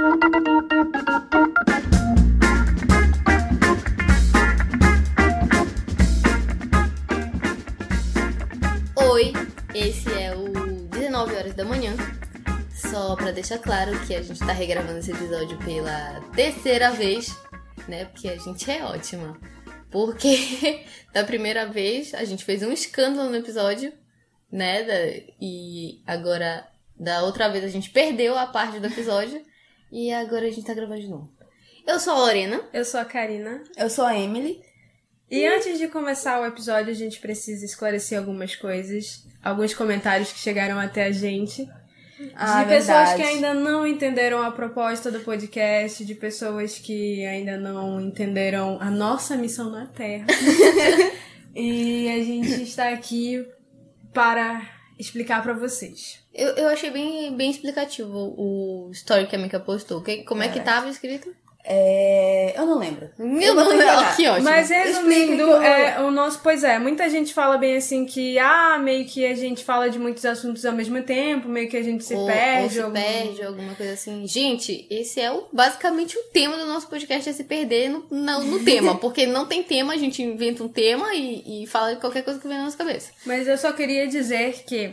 Oi, esse é o 19 horas da manhã. Só pra deixar claro que a gente tá regravando esse episódio pela terceira vez, né? Porque a gente é ótima. Porque da primeira vez a gente fez um escândalo no episódio, né? e agora da outra vez a gente perdeu a parte do episódio. E agora a gente tá gravando de novo. Eu sou a Lorena. Eu sou a Karina. Eu sou a Emily. E antes de começar o episódio, a gente precisa esclarecer algumas coisas. Alguns comentários que chegaram até a gente. Ah, de pessoas verdade. que ainda não entenderam a proposta do podcast, de pessoas que ainda não entenderam a nossa missão na Terra. e a gente está aqui para explicar para vocês. Eu, eu achei bem, bem explicativo o story que a Mika postou. Que, como é que tava escrito? É... Eu não lembro. Meu Deus, que ótimo. Mas resumindo, eu- é, o nosso, pois é, muita gente fala bem assim que, ah, meio que a gente fala de muitos assuntos ao mesmo tempo, meio que a gente se ou, perde. ou se algum- perde, alguma coisa assim. Gente, esse é o, basicamente o tema do nosso podcast, é se perder no, no, no tema. Porque não tem tema, a gente inventa um tema e, e fala de qualquer coisa que vem na nossa cabeça. Mas eu só queria dizer que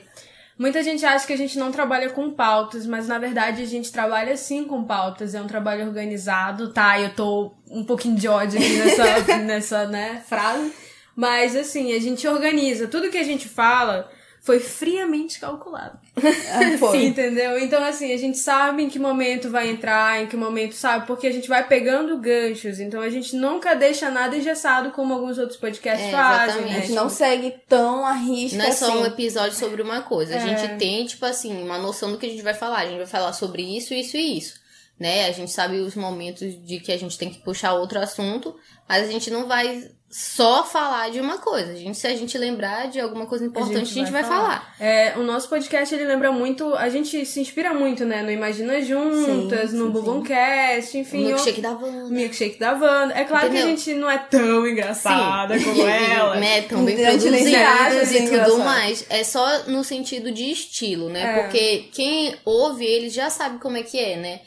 muita gente acha que a gente não trabalha com pautas, mas na verdade a gente trabalha sim com pautas. É um trabalho organizado, tá? Eu tô um pouquinho de ódio aqui nessa, nessa né, frase. Mas assim, a gente organiza. Tudo que a gente fala foi friamente calculado. Ah, foi. Entendeu? Então, assim, a gente sabe em que momento vai entrar, em que momento sabe, porque a gente vai pegando ganchos. Então, a gente nunca deixa nada engessado como alguns outros podcasts É, fazem, exatamente. né? A gente não segue tão a risca Não é só assim. um episódio sobre uma coisa. A É. gente tem, tipo assim, uma noção do que a gente vai falar. A gente vai falar sobre isso, isso e isso. Né? A gente sabe os momentos de que a gente tem que puxar outro assunto, mas a gente não vai só falar de uma coisa. A gente, se a gente lembrar de alguma coisa importante, a gente, vai, falar. É, o nosso podcast, ele lembra muito... A gente se inspira muito, né? No Imagina Juntas, Sim, no sim, Buboncast, enfim... O milkshake da Wanda. Milkshake da Wanda. É claro que Entendeu? a gente não é tão engraçada como ela. né, tão bem A gente acha produzidos e tudo engraçado. mais. É só no sentido de estilo, né? É. Porque quem ouve ele já sabe como é que é, né?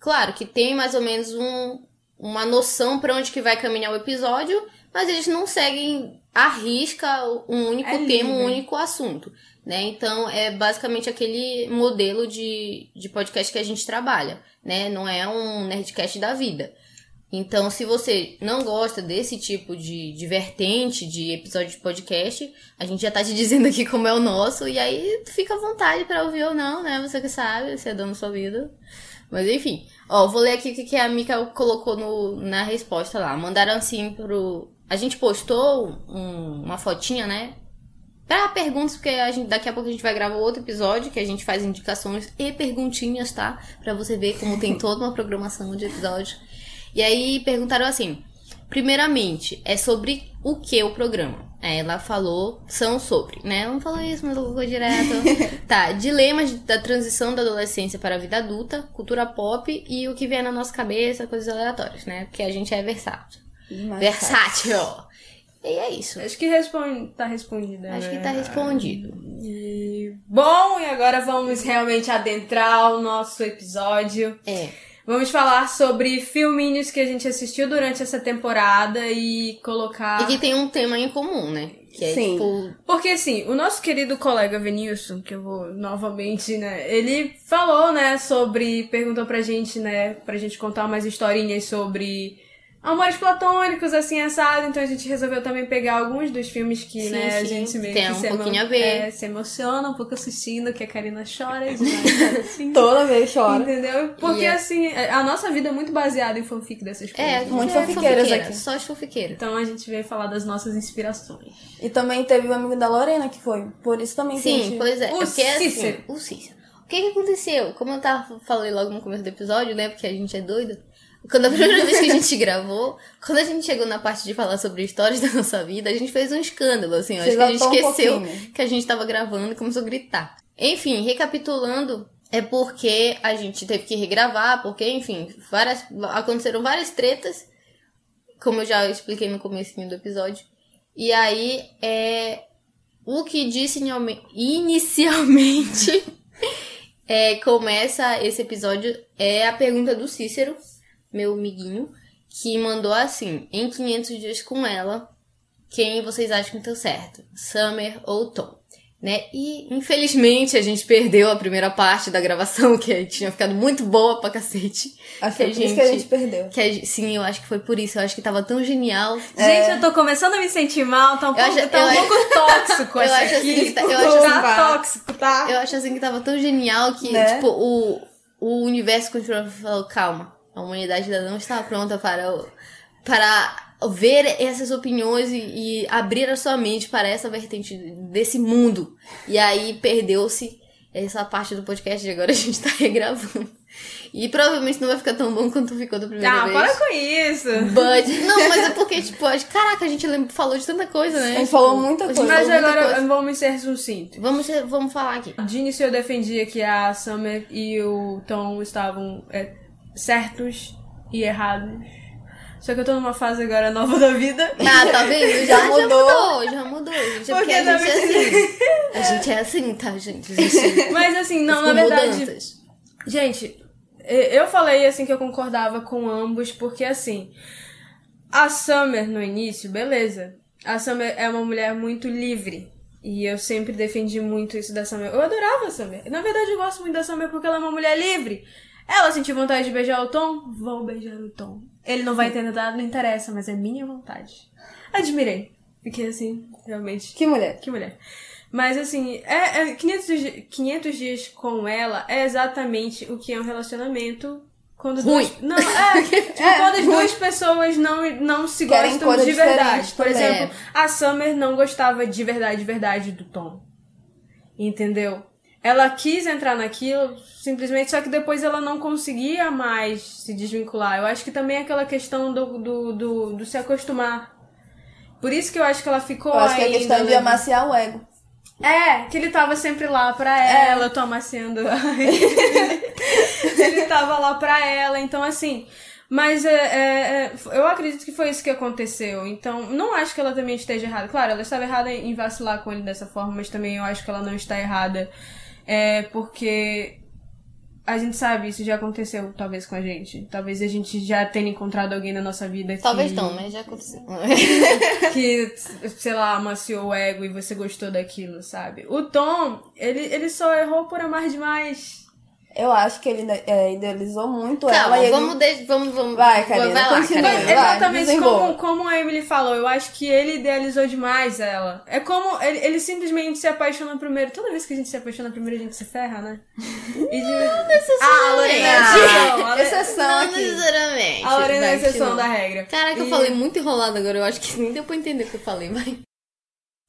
Claro que tem mais ou menos um, uma noção pra onde que vai caminhar o episódio, mas eles não seguem à risca um único É tema, um único assunto, né? Então é basicamente aquele modelo de, de podcast que a gente trabalha, né? Não é um nerdcast da vida. Então, se você não gosta desse tipo de, de vertente de episódio de podcast, a gente já tá te dizendo aqui como é o nosso, e aí fica à vontade pra ouvir ou não, né? Você que sabe, você é dono da sua vida. Mas enfim, ó, vou ler aqui o que que a Mika colocou no, na resposta lá. Mandaram assim pro. A gente postou um- uma fotinha, né? Pra perguntas, porque a gente, daqui a pouco a gente vai gravar outro episódio que a gente faz indicações e perguntinhas, tá? Pra você ver como tem toda uma programação de episódio. E aí perguntaram assim: primeiramente, é sobre o que o programa? Aí ela falou, são sobre, né? Ela não falou isso, mas colocou direto. tá, dilemas da transição da adolescência para a vida adulta, cultura pop e o que vier na nossa cabeça, coisas aleatórias, né? Porque a gente é versátil. Mas Versátil! E é isso. Acho que responde, tá respondida. Acho né? que tá respondido. E bom, e agora vamos realmente adentrar o nosso episódio. É. Vamos falar sobre filminhos que a gente assistiu durante essa temporada e colocar. E que tem um tema em comum, né? Que é Sim. tipo. Porque assim, o nosso querido colega Venilson, que eu vou novamente, né, ele falou, né, sobre, perguntou pra gente, né, pra gente contar umas historinhas sobre amores platônicos, assim, assado, então a gente resolveu também pegar alguns dos filmes que, Sim, né, a sim, gente meio tem que um se emo- pouquinho a ver. é, se emociona um pouco assistindo, que a Karina chora demais, assim. Toda vez chora. Entendeu? Porque, E é- assim, a nossa vida é muito baseada em fanfic dessas coisas. É, Muito é fofiqueiras fofiqueira, aqui. Só as fofiqueiras. Então a gente veio falar das nossas inspirações. E também teve o amigo da Lorena que foi. Por isso também que a Sim, gente... pois é. O é porque, assim, Cícero. o Cícero. O que que aconteceu? Como eu tava, falei logo no começo do episódio, né? Porque a gente é doido. Quando a primeira vez que a gente gravou, quando a gente chegou na parte de falar sobre histórias da nossa vida, a gente fez um escândalo, assim. Acho que a gente um esqueceu pouquinho. que a gente tava gravando e começou a gritar. Enfim, recapitulando, é porque a gente teve que regravar, porque, enfim, várias, aconteceram várias tretas, como eu já expliquei no comecinho do episódio. E aí, é, o que disse inicialme- inicialmente é, começa esse episódio é a pergunta do Cícero, meu amiguinho, que mandou assim: em 500 dias com ela, quem vocês acham que deu certo? Summer ou Tom? Né? E infelizmente a gente perdeu a primeira parte da gravação, que tinha ficado muito boa pra cacete. Acho que que é por isso que a gente perdeu. que a gente- sim, eu acho que foi por isso. Eu acho que tava tão genial. Gente, eu tô começando a me sentir mal, tá um pouco, acho- tá um pouco tóxico eu essa acho aqui. assim que tá- eu acho tá assim- tóxico, tá? Eu acho assim que tava tão genial que, Né? tipo, o, o universo continuou falou, calma, a humanidade ainda não está pronta para, para ver essas opiniões e, e abrir a sua mente para essa vertente desse mundo. E aí perdeu-se essa parte do podcast e agora a gente tá regravando. E provavelmente não vai ficar tão bom quanto ficou da primeira Ah, vez. para com isso. But, não, mas é porque, tipo, acho- caraca, a gente lembra- falou de tanta coisa, né? A gente Tipo, falou muita gente coisa. Mas muita agora coisa. vamos ser sucinto. Vamos, vamos falar aqui. De início eu defendia que a Summer e o Tom estavam é, certos e errados. Só que eu tô numa fase agora nova da vida. Ah, tá vendo? Já, Já já mudou. mudou. Já mudou, gente. É porque Porque a gente é assim. A gente é assim, tá, gente? Gente Mas assim, não, na verdade. mudanças. Gente, eu falei assim que eu concordava com ambos, porque assim, a Summer no início, beleza. A Summer é uma mulher muito livre. E eu sempre defendi muito isso da Summer. Eu adorava a Summer. Na verdade, eu gosto muito da Summer porque ela é uma mulher livre. Ela sentiu vontade de beijar o Tom? Vou beijar o Tom. Ele não vai entender nada, não interessa, mas é minha vontade. Admirei. Fiquei assim, realmente. Que mulher. Que mulher. Mas assim, é, é 500, di- 500 dias com ela é exatamente o que é um relacionamento quando Ruim. duas. Não, é, tipo, quando as duas pessoas não, não se Querem gostam de verdade. Por também. exemplo, a Summer não gostava de verdade, de verdade do Tom. Entendeu? Ela quis entrar naquilo, simplesmente, só que depois ela não conseguia mais se desvincular. Eu acho que também é aquela questão do, do, do, do se acostumar. Por isso que eu acho que ela ficou Eu acho que é ainda, questão de né? amaciar o ego. É, que ele tava sempre lá pra É. ela, eu tô amaciando. ele tava lá pra ela, então assim. Mas é, é, é, eu acredito que foi isso que aconteceu. Então, não acho que ela também esteja errada. Claro, ela estava errada em vacilar com ele dessa forma, mas também eu acho que ela não está errada. É porque a gente sabe, isso já aconteceu, talvez, com a gente. Talvez a gente já tenha encontrado alguém na nossa vida que. Talvez não, né? Já aconteceu. que, sei lá, amaciou o ego e você gostou daquilo, sabe? O Tom, ele, ele só errou por amar demais. Eu acho que ele é, idealizou muito Calma, ela e ele... vamos, de... vamos, vamos. Vai, Karina, vai lá, continua. Karina. Vai, Exatamente como, como a Emily falou, eu acho que ele idealizou demais ela. É como ele, ele simplesmente se apaixona primeiro. Toda vez que a gente se apaixona primeiro, a gente se ferra, né? E de... Ah, a Lorena é exceção. Não aqui. necessariamente. A Lorena é a exceção da regra. Caraca, eu E- falei muito enrolado agora. Eu acho que nem deu pra entender o que eu falei, vai.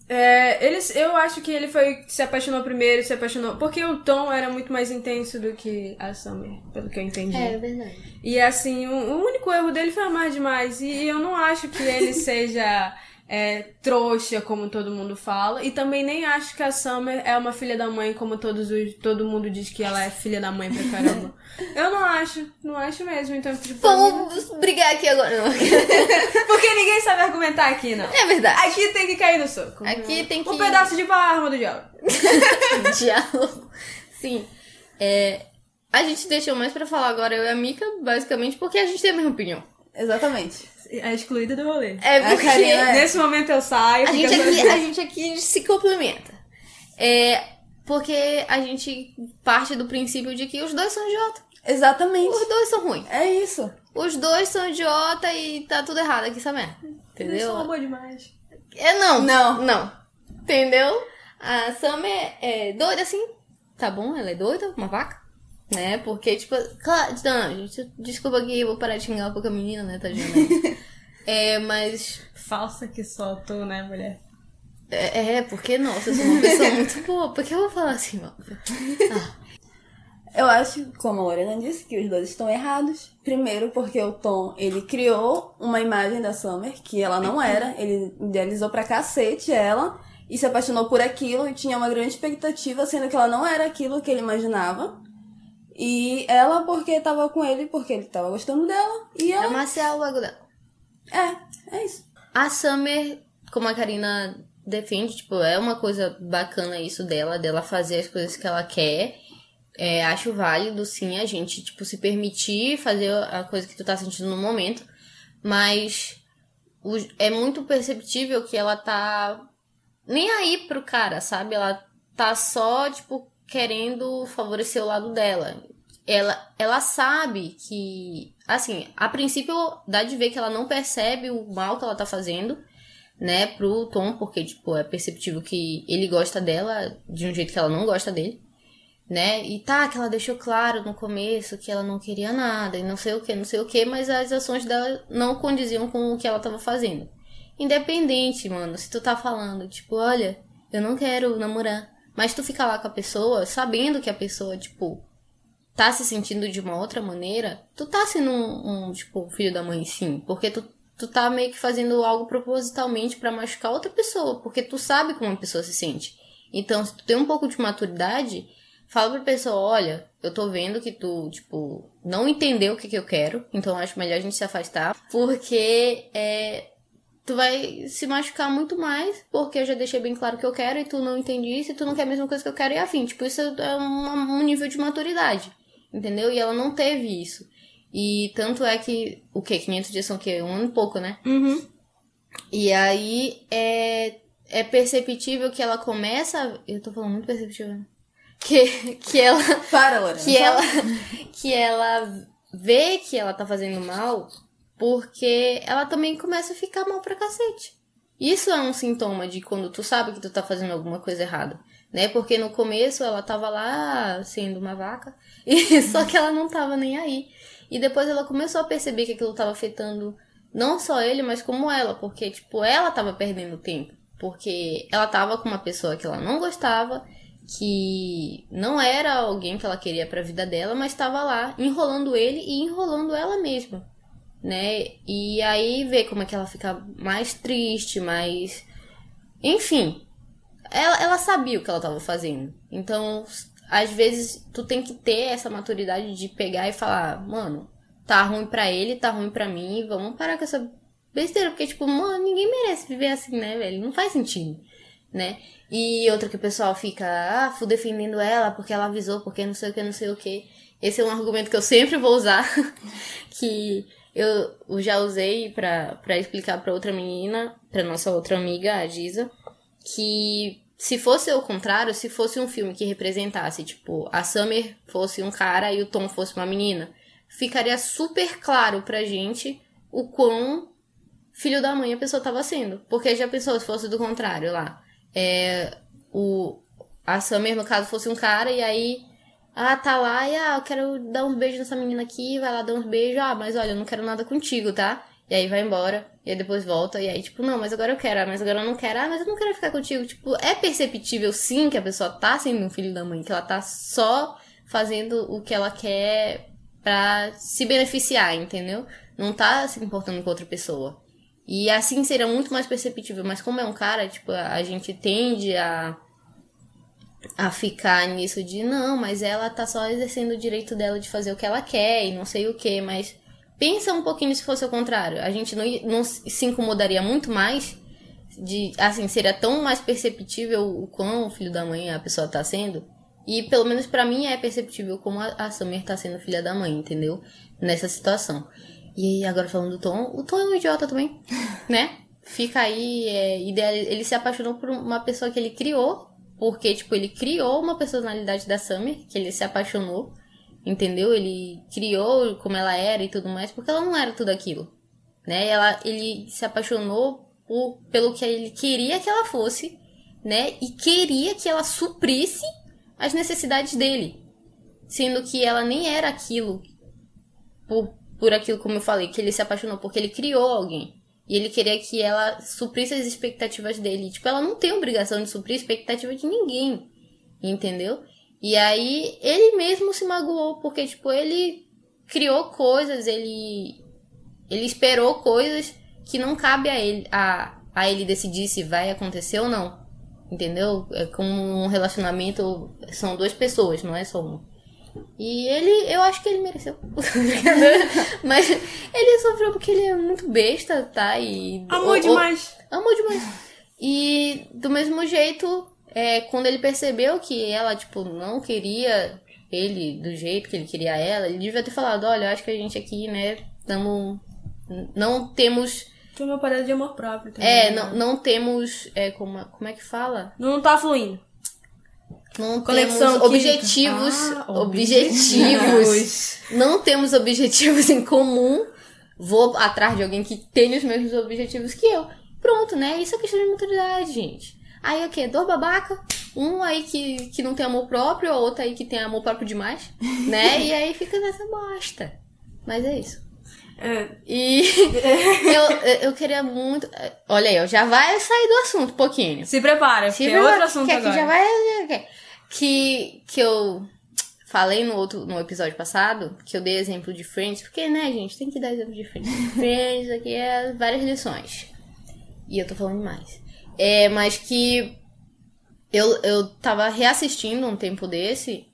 É, eles, eu acho que ele foi se apaixonou primeiro, se apaixonou. Porque o Tom era muito mais intenso do que a Summer, pelo que eu entendi. verdade. E assim, o, o único erro dele foi amar demais. E eu não acho que ele seja é, trouxa, como todo mundo fala. E também nem acho que a Summer é uma filha da mãe, como todos os, todo mundo diz que ela é filha da mãe pra caramba. eu não acho, não acho mesmo. Então, tipo, Vamos brigar aqui agora. Não. Porque ninguém sabe argumentar aqui, não. É verdade. Aqui tem que cair no soco. Aqui tem que- Um pedaço de pau, a arma do diabo. Diálogo. Sim. É, a gente deixou mais pra falar agora, eu e a Mika, basicamente, porque a gente tem a mesma opinião. Exatamente. É excluída do rolê. É A porque Karina é- Nesse momento eu saio. a, gente aqui, a gente aqui se complementa. É porque a gente parte do princípio de que os dois são idiota. Exatamente. Os dois são ruins. É isso. Os dois são idiota e tá tudo errado aqui, sabe? Eles Entendeu? são boa demais. É não. Não. Não. Entendeu? A Sam é, é doida assim. Tá bom, ela é doida, uma vaca. Né? Porque, tipo, claro, não, gente, desculpa aqui, eu vou parar de xingar um pouco a menina, né, tadinha. né? é, mas. Falsa que só tu, né, mulher? É, é, porque, nossa, eu sou uma pessoa muito boa. Por que eu vou falar assim, mano? Eu acho, como a Lorena disse, que os dois estão errados. Primeiro, porque o Tom, ele criou uma imagem da Summer que ela não era. Ele idealizou pra cacete ela e se apaixonou por aquilo e tinha uma grande expectativa, sendo que ela não era aquilo que ele imaginava. E ela, porque tava com ele, porque ele tava gostando dela. E É ela. Marcial logo dela. É, é isso. A Summer, como a Karina defende, tipo, é uma coisa bacana isso dela, dela fazer as coisas que ela quer. é, acho válido, sim, a gente, tipo, se permitir fazer a coisa que tu tá sentindo no momento, mas o, é muito perceptível que ela tá nem aí pro cara, sabe? Ela tá só, tipo, querendo favorecer o lado dela. Ela, ela sabe que, assim, a princípio dá de ver que ela não percebe o mal que ela tá fazendo, né, pro Tom, porque, tipo, é perceptível que ele gosta dela de um jeito que ela não gosta dele né? E tá, que ela deixou claro no começo que ela não queria nada e não sei o que, não sei o que, mas as ações dela não condiziam com o que ela tava fazendo. Independente, mano, se tu tá falando, tipo, olha, eu não quero namorar, mas tu fica lá com a pessoa, sabendo que a pessoa, tipo, tá se sentindo de uma outra maneira, tu tá sendo um, um tipo, filho da mãe sim, porque tu, tu tá meio que fazendo algo propositalmente para machucar outra pessoa, porque tu sabe como a pessoa se sente. Então, se tu tem um pouco de maturidade, Fala pra pessoa, olha, eu tô vendo que tu, tipo, não entendeu o que, que eu quero, então acho melhor a gente se afastar, porque é, tu vai se machucar muito mais, porque eu já deixei bem claro que eu quero e tu não entendisse, e tu não quer a mesma coisa que eu quero e afim. Tipo, isso é um, um nível de maturidade, entendeu? E ela não teve isso. E tanto é que, o quê? 500 dias são o quê? Um ano e pouco, né? Uhum. E aí, é, é perceptível que ela começa... Eu tô falando muito perceptível, né? que, que ela. Para, Lorena. Que ela, que ela vê que ela tá fazendo mal porque ela também começa a ficar mal pra cacete. Isso é um sintoma de quando tu sabe que tu tá fazendo alguma coisa errada, né? Porque no começo ela tava lá sendo uma vaca, e só que ela não tava nem aí. E depois ela começou a perceber que aquilo tava afetando não só ele, mas como ela, porque tipo, ela tava perdendo tempo, porque ela tava com uma pessoa que ela não gostava que não era alguém que ela queria para a vida dela, mas estava lá enrolando ele e enrolando ela mesma, né? E aí vê como é que ela fica mais triste, mais enfim, ela, ela sabia o que ela estava fazendo. Então, às vezes tu tem que ter essa maturidade de pegar e falar, mano, tá ruim para ele, tá ruim para mim, vamos parar com essa besteira, porque tipo, mano, ninguém merece viver assim, né, velho? Não faz sentido, né? E outra que o pessoal fica, ah, fui defendendo ela porque ela avisou, porque não sei o que, não sei o que. Esse é um argumento que eu sempre vou usar, que eu já usei para explicar para outra menina, para nossa outra amiga, a Giza, que se fosse o contrário, se fosse um filme que representasse, tipo, a Summer fosse um cara e o Tom fosse uma menina, ficaria super claro pra gente o quão filho da mãe a pessoa tava sendo. Porque já pensou se fosse do contrário lá? é, o, a Summer, no caso, fosse um cara, e aí, ah, tá lá, e ah, eu quero dar uns beijos nessa menina aqui, vai lá dar uns beijos, ah, mas olha, eu não quero nada contigo, tá? E aí vai embora, e aí depois volta, e aí, tipo, não, mas agora eu quero, ah, mas agora eu não quero, ah, mas eu não quero ficar contigo. Tipo, é perceptível sim que a pessoa tá sendo um filho da mãe, que ela tá só fazendo o que ela quer pra se beneficiar, entendeu? Não tá se importando com outra pessoa. E assim seria muito mais perceptível. Mas como é um cara, tipo, a gente tende a, a ficar nisso de não, mas ela tá só exercendo o direito dela de fazer o que ela quer e não sei o que, mas pensa um pouquinho se fosse o contrário. A gente não, não se incomodaria muito mais de, assim, seria tão mais perceptível o quão filho da mãe a pessoa tá sendo. E pelo menos para mim é perceptível como a, a Summer tá sendo filha da mãe, entendeu? Nessa situação. E aí, agora falando do Tom, o Tom é um idiota também, né? Fica aí, é, ele se apaixonou por uma pessoa que ele criou, porque, tipo, ele criou uma personalidade da Summer, que ele se apaixonou, entendeu? Ele criou como ela era e tudo mais, porque ela não era tudo aquilo, né? Ela, ele se apaixonou por, pelo que ele queria que ela fosse, né? E queria que ela suprisse as necessidades dele, sendo que ela nem era aquilo por por aquilo, como eu falei, que ele se apaixonou porque ele criou alguém. E ele queria que ela suprisse as expectativas dele. Tipo, ela não tem obrigação de suprir a expectativa de ninguém. Entendeu? E aí ele mesmo se magoou, porque, tipo, ele criou coisas, ele. Ele esperou coisas que não cabe a ele, a, a ele decidir se vai acontecer ou não. Entendeu? É como um relacionamento. São duas pessoas, não é só um. E ele, eu acho que ele mereceu. Mas ele sofreu porque ele é muito besta, tá? E. Amou demais. amou demais. E do mesmo jeito, é, quando ele percebeu que ela, tipo, não queria ele do jeito que ele queria ela, ele devia ter falado, olha, eu acho que a gente aqui, né, estamos não temos Tem uma parada de amor próprio também. é, né? não, não temos é, como, como é que fala? Não tá fluindo. Não química. objetivos, Ah, objetivos. não temos objetivos em comum. Vou atrás de alguém que tenha os mesmos objetivos que eu. Pronto, né? Isso é questão de maturidade, gente. Aí o quê? Dois babaca, um aí que, que não tem amor próprio, a outra aí que tem amor próprio demais, né? E aí fica nessa bosta. Mas é isso. É, E eu, eu queria muito. Olha aí, ó, já vai sair do assunto um pouquinho. se prepara, porque Se é outro assunto que aqui agora. já vai. Que, que eu falei no outro no episódio passado, que eu dei exemplo de Friends, porque, né, gente, tem que dar exemplo de Friends. Friends aqui é várias lições. E eu tô falando demais. É, mas que eu, eu tava reassistindo um tempo desse.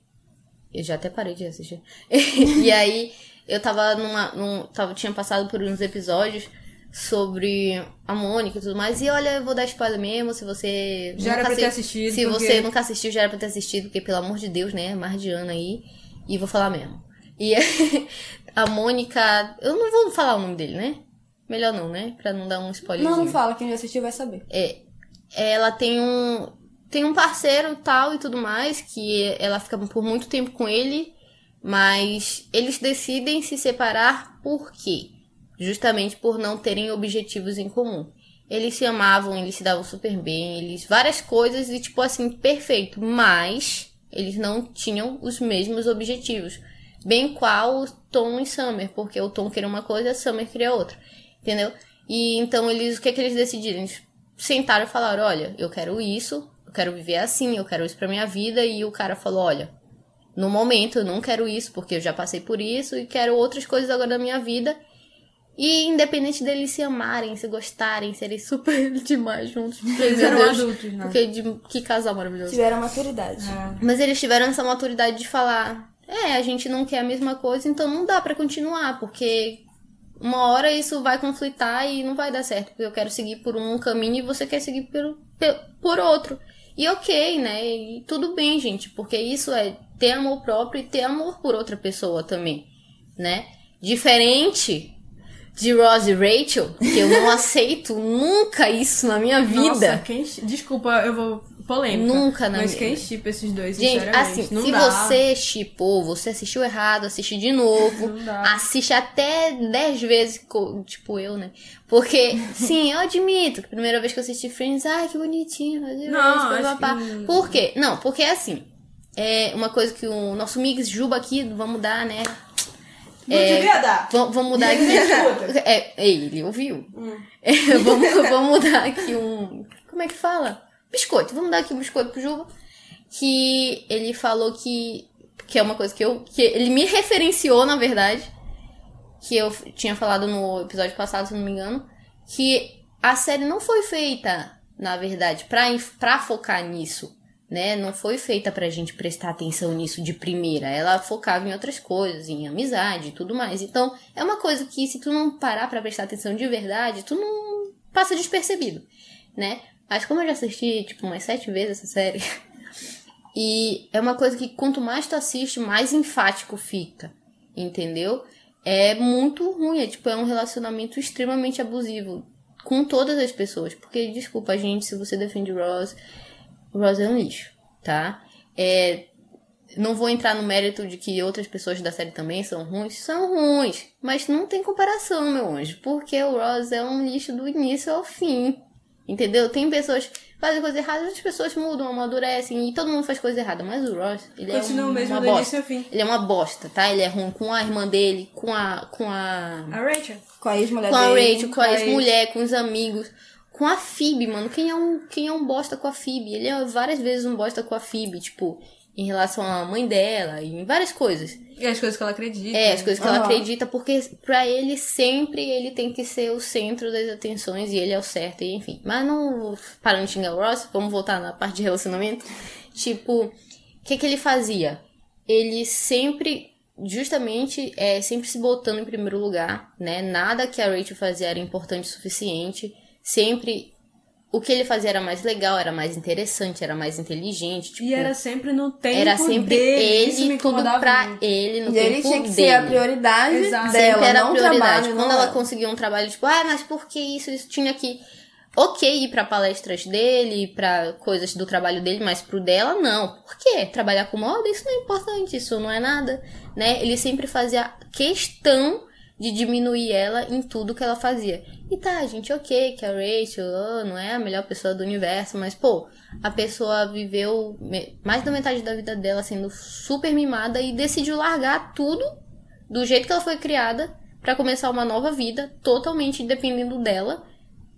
Eu já até parei de assistir. e aí eu tava numa. Num, tava, tinha passado por uns episódios sobre a Mônica e tudo mais. E olha, eu vou dar spoiler mesmo, se você. Já era pra ter assi- assistido, Se porque- você nunca assistiu, já era pra ter assistido, porque pelo amor de Deus, né? Mais de ano aí. E vou falar mesmo. E a Mônica. Eu não vou falar o nome dele, né? Melhor não, né? Pra não dar um spoiler. Não, não fala, quem já assistiu vai saber. ela tem um tem um parceiro tal e tudo mais que ela fica por muito tempo com ele, mas eles decidem se separar por quê? Justamente por não terem objetivos em comum. Eles se amavam, eles se davam super bem, eles várias coisas e tipo assim, perfeito, mas eles não tinham os mesmos objetivos. Bem qual Tom e Summer, porque o Tom queria uma coisa, a Summer queria outra. Entendeu? E então eles, o que é que eles decidiram? Eles sentaram e falaram: olha, eu quero isso, eu quero viver assim, eu quero isso pra minha vida. E o cara falou: olha, no momento eu não quero isso, porque eu já passei por isso e quero outras coisas agora da minha vida. E independente deles se amarem, se gostarem, serem super demais juntos. Eles meu eram Deus, adultos, né? Porque de, que casal maravilhoso. Tiveram maturidade. Mas eles tiveram essa maturidade de falar: é, a gente não quer a mesma coisa, então não dá pra continuar, porque uma hora isso vai conflitar e não vai dar certo, porque eu quero seguir por um caminho e você quer seguir por, por outro. E ok, né? E tudo bem, gente, porque isso é ter amor próprio e ter amor por outra pessoa também, né? Diferente de Ross e Rachel, que eu não aceito nunca isso na minha vida. Nossa, quem... Desculpa, eu vou... Polêmica. Nunca na Mas minha- quem chipa esses dois, Gente, assim, não se dá. você chipou, você assistiu errado, assiste de novo. Não dá. assiste até 10 vezes, tipo eu, né? Porque, sim, eu admito que a primeira vez que eu assisti Friends, ai, que bonitinho. Não, blá, acho que- Por quê? Não, porque assim, é uma coisa que o nosso Mix Juba aqui, vamos mudar, né? Não devia dar. Vamos, mudar aqui. É, ei, ele ouviu? Hum. É, vamos, vamos dar aqui um. Como é que fala? Biscoito. Vamos dar aqui um biscoito pro Juba. Que ele falou que. Que é uma coisa que eu. Que ele me referenciou, na verdade. Que eu tinha falado no episódio passado, se não me engano. Que a série não foi feita, na verdade, pra, pra focar nisso. Né? Não foi feita pra gente prestar atenção nisso de primeira. Ela focava em outras coisas, em amizade e tudo mais. Então, é uma coisa que se tu não parar pra prestar atenção de verdade, tu não passa despercebido, né? Mas como eu já assisti, tipo, umas sete vezes essa série, e é uma coisa que quanto mais tu assiste, mais enfático fica, entendeu? É muito ruim, é tipo, é um relacionamento extremamente abusivo com todas as pessoas. Porque, desculpa, gente, se você defende Ross, o Ross é um lixo, tá? É, não vou entrar no mérito de que outras pessoas da série também são ruins. São ruins, mas não tem comparação, meu anjo. Porque o Ross é um lixo do início ao fim. Entendeu? Tem pessoas que fazem coisa errada, outras pessoas mudam, amadurecem e todo mundo faz coisa errada. Mas o Ross, ele Continua é o um, mesmo uma do bosta. início ao fim. Ele é uma bosta, tá? Ele é ruim com a irmã dele, com a. com a. A Rachel. Com a ex-mulher com a dele. Rachel, com a com a ex-mulher, com os amigos. Com a Phoebe, mano. Quem é um, quem é um bosta com a Phoebe? Ele é várias vezes um bosta com a Phoebe, tipo, em relação à mãe dela, e em várias coisas. E as coisas que ela acredita. É, as coisas que ela Aham. acredita, porque pra ele sempre ele tem que ser o centro das atenções e ele é o certo, e enfim. Mas não parando de xingar o Ross, vamos voltar na parte de relacionamento. Tipo, o que que ele fazia? Ele sempre, justamente, é, sempre se botando em primeiro lugar, né? Nada que a Rachel fazia era importante o suficiente. Sempre o que ele fazia era mais legal, era mais interessante, era mais inteligente. Tipo, E era sempre no tempo era sempre dele. Isso me ele, tudo pra muito. ele, no E ele tempo tinha que dele. ser a prioridade Exato. dela, Sempre era não o prioridade. trabalho. Quando não ela era. conseguia um trabalho, tipo, ah, mas por que isso? Isso tinha que. Ok, ir pra palestras dele, pra coisas do trabalho dele, mas pro dela, não. Por quê? Trabalhar com moda, isso não é importante, isso não é nada, né? Ele sempre fazia questão de diminuir ela em tudo que ela fazia. E tá, gente, ok, que a Rachel ah, não é a melhor pessoa do universo, mas, pô, a pessoa viveu mais da metade da vida dela sendo super mimada e decidiu largar tudo do jeito que ela foi criada pra começar uma nova vida, totalmente dependendo dela,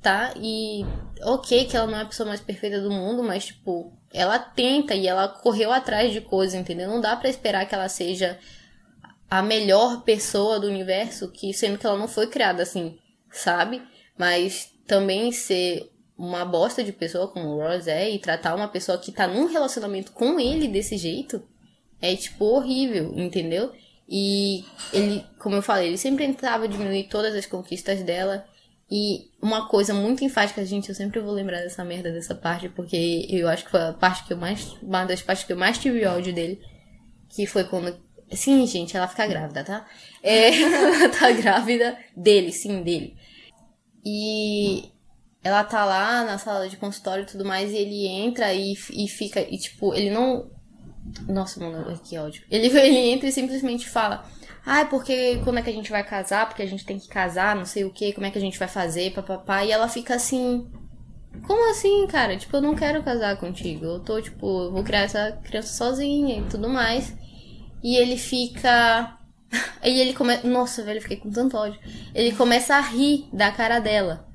tá? E ok que ela não é a pessoa mais perfeita do mundo, mas tipo, ela tenta e ela correu atrás de coisas, entendeu? Não dá pra esperar que ela seja a melhor pessoa do universo, que sendo que ela não foi criada assim, sabe? Mas também ser uma bosta de pessoa como o Ross é e tratar uma pessoa que tá num relacionamento com ele desse jeito é tipo horrível, entendeu? E ele, como eu falei, ele sempre tentava diminuir todas as conquistas dela. E uma coisa muito enfática, gente, eu sempre vou lembrar dessa merda dessa parte, porque eu acho que foi a parte que eu mais. Uma das partes que eu mais tive ódio dele. Que foi quando. Sim, gente, ela fica grávida, tá? É, ela tá grávida dele, sim, dele. E ela tá lá na sala de consultório e tudo mais, e ele entra e, e fica, e tipo, ele não. Nossa, mano, que ódio. Ele, ele entra e simplesmente fala: Ai, porque quando é que a gente vai casar? Porque a gente tem que casar, não sei o que, como é que a gente vai fazer, papapá. E ela fica assim. Como assim, cara? Tipo, eu não quero casar contigo. Eu tô, tipo, eu vou criar essa criança sozinha e tudo mais. E ele fica. Aí ele começa. Nossa, velho, eu fiquei com tanto ódio. Ele começa a rir da cara dela.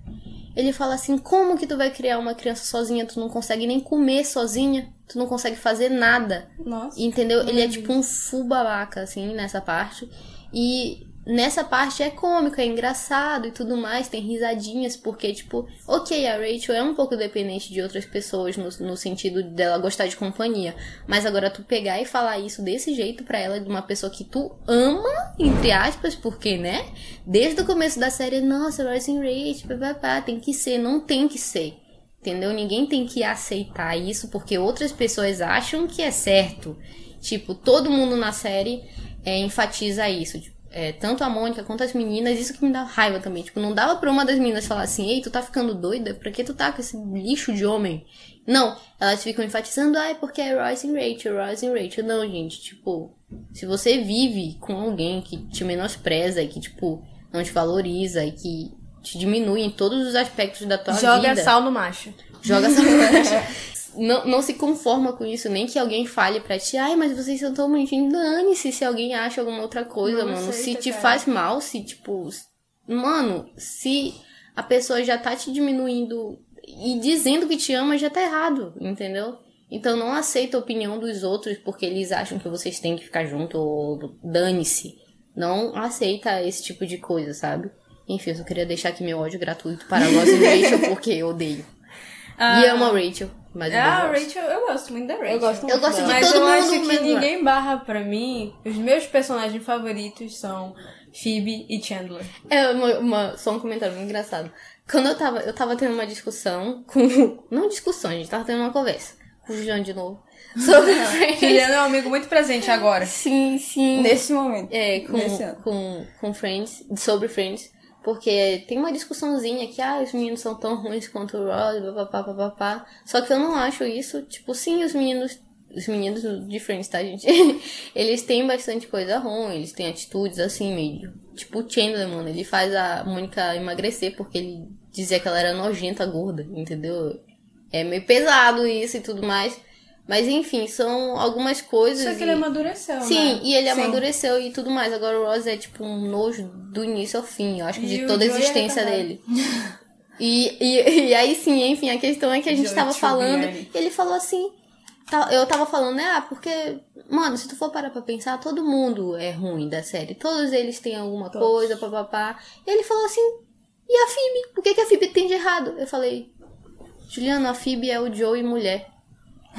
Ele fala assim: Como que tu vai criar uma criança sozinha? Tu não consegue nem comer sozinha. Tu não consegue fazer nada. Nossa. Entendeu? Ele é tipo um full babaca, assim, nessa parte. E nessa parte é cômico, é engraçado e tudo mais, tem risadinhas, porque, tipo, ok, a Rachel é um pouco dependente de outras pessoas no, no sentido dela gostar de companhia. Mas agora tu pegar e falar isso desse jeito pra ela, de uma pessoa que tu ama, entre aspas, porque, né? Desde o começo da série, nossa, Royce and Rachel, papapá, tem que ser, não tem que ser. Entendeu? Ninguém tem que aceitar isso porque outras pessoas acham que é certo. Tipo, todo mundo na série é, enfatiza isso. Tipo, é, tanto a Mônica quanto as meninas, isso que me dá raiva também. Tipo, não dava pra uma das meninas falar assim, ei, tu tá ficando doida? Pra que tu tá com esse lixo de homem? Não, elas ficam enfatizando, ai, porque é Royce e Rachel, Royce e Rachel. Não, gente, tipo, se você vive com alguém que te menospreza e que, tipo, não te valoriza e que te diminui em todos os aspectos da tua Joga vida. sal no macho. Joga essa mancha. Não, não se conforma com isso, nem que alguém fale pra ti, ai, mas vocês são tão bonitinhos. Dane-se se alguém acha alguma outra coisa, Não mano. se te cara. faz mal, se, tipo. Mano, se a pessoa já tá te diminuindo e dizendo que te ama, já tá errado, entendeu? Então não aceita a opinião dos outros porque eles acham que vocês têm que ficar junto ou dane-se. Não aceita esse tipo de coisa, sabe? Enfim, eu só queria deixar aqui meu ódio gratuito para e Rachel porque eu odeio. E amo a Rachel, mas Ah, a Rachel, eu gosto muito da Rachel. Eu gosto muito Eu gosto de Mas todo eu mundo acho que mesmo. ninguém barra pra mim. Os meus personagens favoritos são Phoebe e Chandler. É uma, uma- só um comentário muito engraçado. Quando eu tava, eu tava tendo uma discussão com. Não discussão, a gente tava tendo uma conversa. Com o Jean de novo. Sobre Friends. Juliano é um amigo muito presente agora. Sim, sim. Nesse momento. É, com, com, com Friends, sobre Friends. Porque tem uma discussãozinha que, ah, os meninos são tão ruins quanto o Ross, papapá, papapá. Só que eu não acho isso, tipo, sim, os meninos, os meninos de Friends, tá, gente? eles têm bastante coisa ruim, eles têm atitudes assim, meio. Tipo o Chandler, mano, ele faz a Mônica emagrecer porque ele dizia que ela era nojenta, gorda, entendeu? É meio pesado isso e tudo mais. Mas enfim, são algumas coisas. Só que e- ele amadureceu, Sim, né? e ele Sim. amadureceu e tudo mais. Agora o Ross é tipo um nojo do início ao fim, eu acho que E de toda a é existência dele. E, e, e aí sim, enfim, a questão é que a gente tava falando. Tribbiani. Ele falou assim. tá- Eu tava falando, né? Ah, porque, mano, se tu for parar pra pensar, todo mundo é ruim da série. Todos eles têm alguma Todos. coisa, papapá. E ele falou assim: e a Phoebe? O que, que a Phoebe tem de errado? Eu falei: Juliano, a Phoebe é o Joey mulher.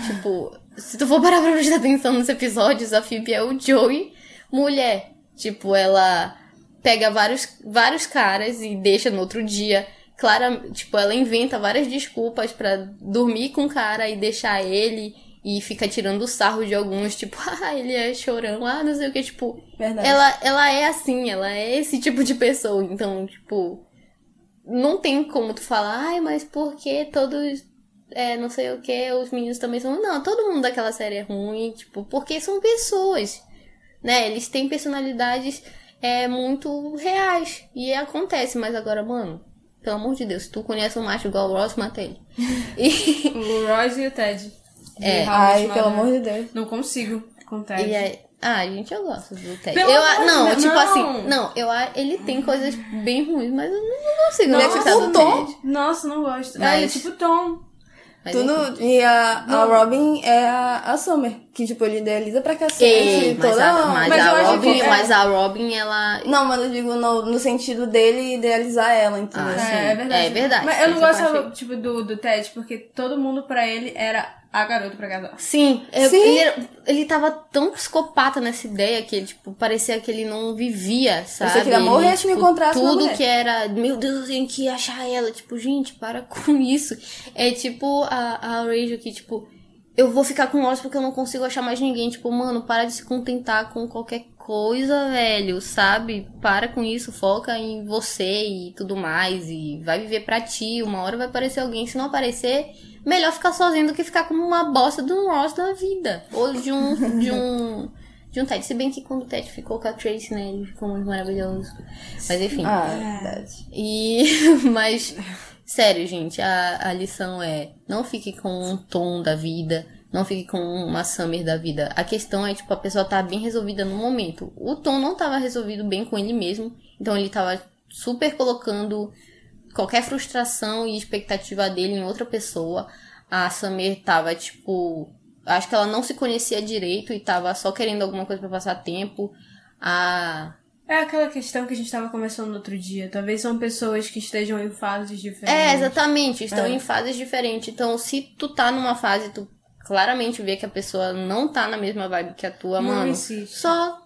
Tipo, se tu for parar pra prestar atenção nos episódios, a Phoebe é o Joey mulher. Tipo, ela pega vários, vários caras e deixa no outro dia. clara, tipo, ela inventa várias desculpas pra dormir com o cara e deixar ele e fica tirando sarro de alguns, tipo, ah, ele é chorão, ah, não sei o que, tipo, Verdade. ela, ela é assim, ela é esse tipo de pessoa, então, tipo, não tem como tu falar, ai, mas por que todos, é, não sei o que, os meninos também são, não, todo mundo daquela série é ruim, tipo, porque são pessoas, né, eles têm personalidades, é, muito reais, e acontece, mas agora, mano, pelo amor de Deus, se tu conhece um macho igual o Ross, mata ele. E, O Royce e o Ted. De É. Ai, pelo amor de Deus. Não consigo com o Ted. e aí, ah, gente, eu gosto do Ted. Pelo eu, não, tipo não. assim, não, eu, a- ele tem coisas bem ruins, mas eu não, não consigo Nossa, gostar do o Tom. Ted. Nossa, não gosto. Mas- É, ele é tipo Tom. Mas Tudo. E a, a Robin é a, a Summer, que, tipo, ele idealiza pra cacete. Ei, mas, toda... a, mas, Mas a Robin, que- é. mas a Robin, ela. Não, mas eu digo no, no sentido dele idealizar ela, entendeu? Ah, sim. É, é verdade. É verdade. Mas eu não gostava, parte tipo, do, do Ted, porque todo mundo pra ele era a garota pra casar. Sim, Sim. Ele, ele tava tão psicopata nessa ideia que, tipo, parecia que ele não vivia, sabe? sei que ele ia morrer se me tipo, encontrasse uma Tudo que era, meu Deus, eu tenho que achar ela. Tipo, gente, para com isso. É tipo a, a Rachel que, tipo, eu vou ficar com o Ross porque eu não consigo achar mais ninguém. Tipo, mano, para de se contentar com qualquer coisa, velho, sabe? Para com isso, foca em você e tudo mais. E vai viver pra ti. Uma hora vai aparecer alguém. Se não aparecer, melhor ficar sozinho do que ficar como uma bosta de um Ross da vida. Ou de um. De um de um Ted. Se bem que quando o Ted ficou com a Tracy, né? Ele ficou muito maravilhoso. Mas enfim. Ah, é verdade. E. Mas. Sério, gente, a, a lição é: não fique com um tom da vida, não fique com uma summer da vida. A questão é, tipo, a pessoa tá bem resolvida no momento. O tom não tava resolvido bem com ele mesmo, então ele tava super colocando qualquer frustração e expectativa dele em outra pessoa. A Summer tava, tipo. Acho que ela não se conhecia direito e tava só querendo alguma coisa pra passar tempo. A. É aquela questão que a gente tava conversando no outro dia. Talvez são pessoas que estejam em fases diferentes. É, exatamente. Estão É. em fases diferentes. Então, se tu tá numa fase, tu claramente vê que a pessoa não tá na mesma vibe que a tua, Não mano. Só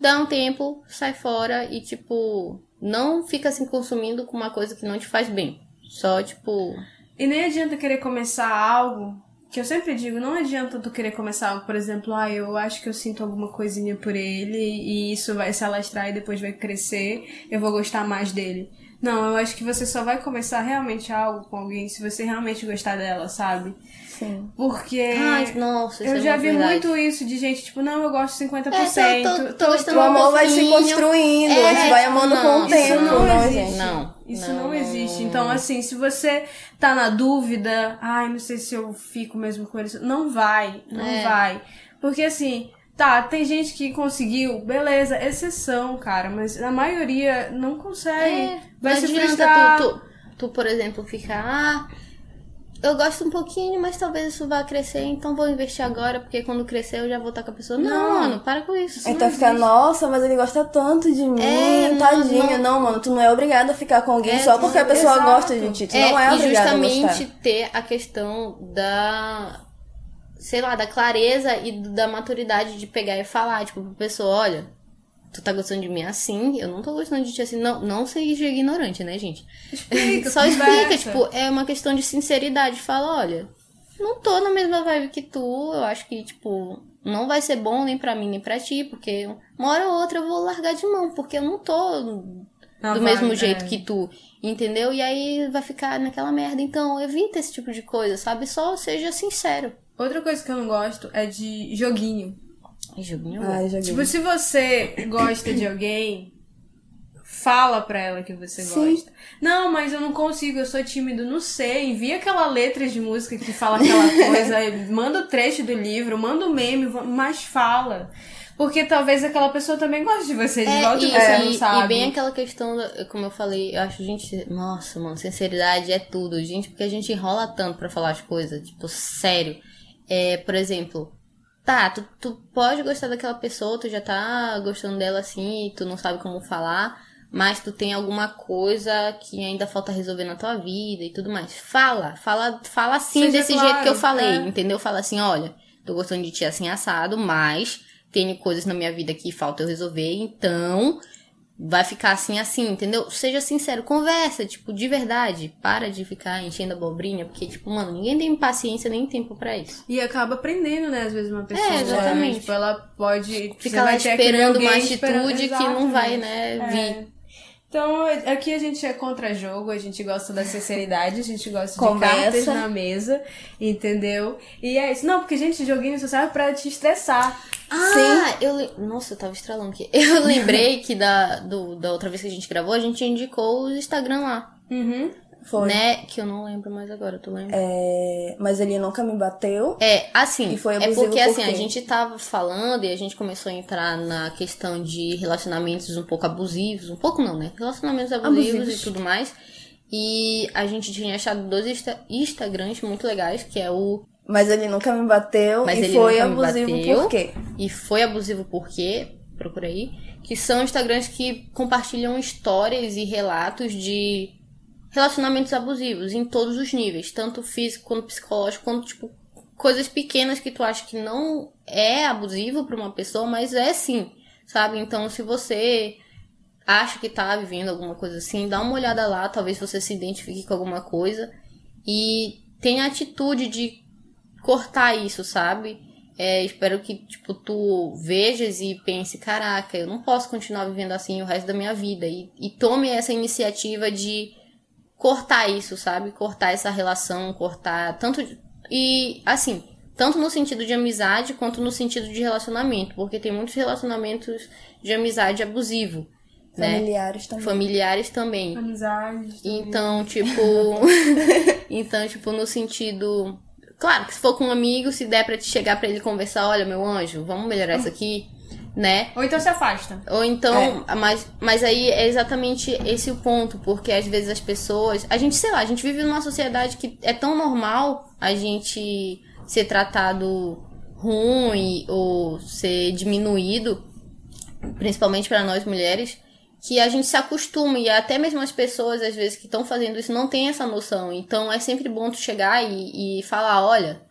dá um tempo, sai fora e, tipo, não fica se consumindo com uma coisa que não te faz bem. Só, tipo. E nem adianta querer começar algo, que eu sempre digo, não adianta tu querer começar algo, por exemplo, ah, eu acho que eu sinto alguma coisinha por ele e isso vai se alastrar e depois vai crescer, eu vou gostar mais dele. Não, eu acho que você só vai começar realmente algo com alguém se você realmente gostar dela, sabe? Sim. Porque Ai, nossa, isso eu é já vi verdade. muito isso de gente, tipo, não, eu gosto 50%. É, tô- tô- tô gostando O amor vai se construindo, É, a gente vai amando com o não, tempo, isso não não, existe. Não. Isso não, existe. Então, assim, se você tá na dúvida, ai, não sei se eu fico mesmo com ele, não vai, não É. vai. Porque, assim, tá, tem gente que conseguiu, beleza, exceção, cara, mas a maioria não consegue. É, vai não se frustrar. tu, tu, tu, por exemplo, ficar. Ah, eu gosto um pouquinho, mas talvez isso vá crescer, então vou investir agora, porque quando crescer eu já vou estar com a pessoa. Não, Não. mano, para com isso. Então não fica, nossa, mas ele gosta tanto de mim, É, não, tadinho. não. Não, mano, tu não é obrigado a ficar com alguém É, só porque a não- pessoa exato. gosta de ti. Tu não é e obrigado a justamente gostar. ter a questão da. Sei lá, da clareza e da maturidade de pegar e falar, tipo, pra pessoa, olha, tu tá gostando de mim assim, eu não tô gostando de ti assim. Não, não seja ignorante, né, gente? Explica, Só explica, conversa. tipo, é uma questão de sinceridade. Fala, olha, não tô na mesma vibe que tu, eu acho que, tipo, não vai ser bom nem pra mim nem pra ti, porque uma hora ou outra eu vou largar de mão, porque eu não tô Não do vai, mesmo é. jeito que tu, entendeu? E aí vai ficar naquela merda. Então, evita esse tipo de coisa, sabe? Só seja sincero. Outra coisa que eu não gosto é de joguinho. Joguinho. Ai, joguei. Tipo, se você gosta de alguém, fala pra ela que você Sim. gosta. Não, mas eu não consigo, eu sou tímido, não sei. Envia aquela letra de música que fala aquela coisa, manda o trecho do livro, manda o meme, mas fala. Porque talvez aquela pessoa também goste de você de É, volta e você e- não sabe. e bem aquela questão, da- como eu falei, eu acho, gente, nossa, mano, sinceridade é tudo, gente, porque a gente enrola tanto pra falar as coisas, tipo, sério. É, por exemplo, tá, tu, tu pode gostar daquela pessoa, tu já tá gostando dela assim, tu não sabe como falar, mas tu tem alguma coisa que ainda falta resolver na tua vida e tudo mais. Fala, fala, fala assim, Seja desse claro, jeito que eu falei, é. entendeu? Fala assim, olha, tô gostando de ti assim assado, mas tenho coisas na minha vida que falta eu resolver, então vai ficar assim, assim, entendeu? Seja sincero, conversa, tipo, de verdade. Para de ficar enchendo a abobrinha, porque, tipo, mano, ninguém tem paciência nem tempo pra isso. E acaba aprendendo, né, às vezes, uma pessoa. É, exatamente. né? Tipo, ela pode. você Fica lá vai ter aquele esperando uma atitude esperando- que não vai, né, É. vir. Então, aqui a gente é contra jogo, a gente gosta da sinceridade, a gente gosta Conversa. de cartas na mesa, entendeu? E é isso. Não, porque, gente, joguinho só serve pra te estressar. Ah, eu. le- Nossa, eu tava estralando aqui. Eu lembrei que da, do, da outra vez que a gente gravou, a gente indicou o Instagram lá. Uhum. Foi. Né? Que eu não lembro mais agora, tu lembra? É, mas ele nunca me bateu. É, assim, E foi é abusivo porque por assim, a gente tava falando e a gente começou a entrar na questão de relacionamentos um pouco abusivos, um pouco não, né? Relacionamentos abusivos, Abusivos. e tudo mais. E a gente tinha achado dois Insta Instagrams muito legais, que é o Mas ele nunca me bateu Mas e foi abusivo bateu. por quê? e foi abusivo por quê? Procura aí. Que são Instagrams que compartilham histórias e relatos de relacionamentos abusivos em todos os níveis, tanto físico quanto psicológico, quanto tipo coisas pequenas que tu acha que não é abusivo pra uma pessoa, mas é sim, sabe? Então, se você acha que tá vivendo alguma coisa assim, dá uma olhada lá, talvez você se identifique com alguma coisa e tenha atitude de cortar isso, sabe? É, espero que, tipo, tu vejas e pense, caraca, eu não posso continuar vivendo assim o resto da minha vida. E, e tome essa iniciativa de cortar isso, sabe? Cortar essa relação, cortar tanto. E, assim, tanto no sentido de amizade quanto no sentido de relacionamento. Porque tem muitos relacionamentos de amizade abusivo, né? Familiares também. Familiares também. Amizades. Então, tipo. então, tipo, no sentido. Claro que se for com um amigo, se der pra te chegar pra ele conversar, olha, meu anjo, vamos melhorar isso aqui, né? Ou então se afasta. Ou então, mas, mas aí é exatamente esse o ponto, porque às vezes as pessoas. A gente, sei lá, a gente vive numa sociedade que é tão normal a gente ser tratado ruim ou ser diminuído, principalmente pra nós mulheres, que a gente se acostuma e até mesmo as pessoas, às vezes, que estão fazendo isso não têm essa noção. Então é sempre bom tu chegar e, e falar: olha,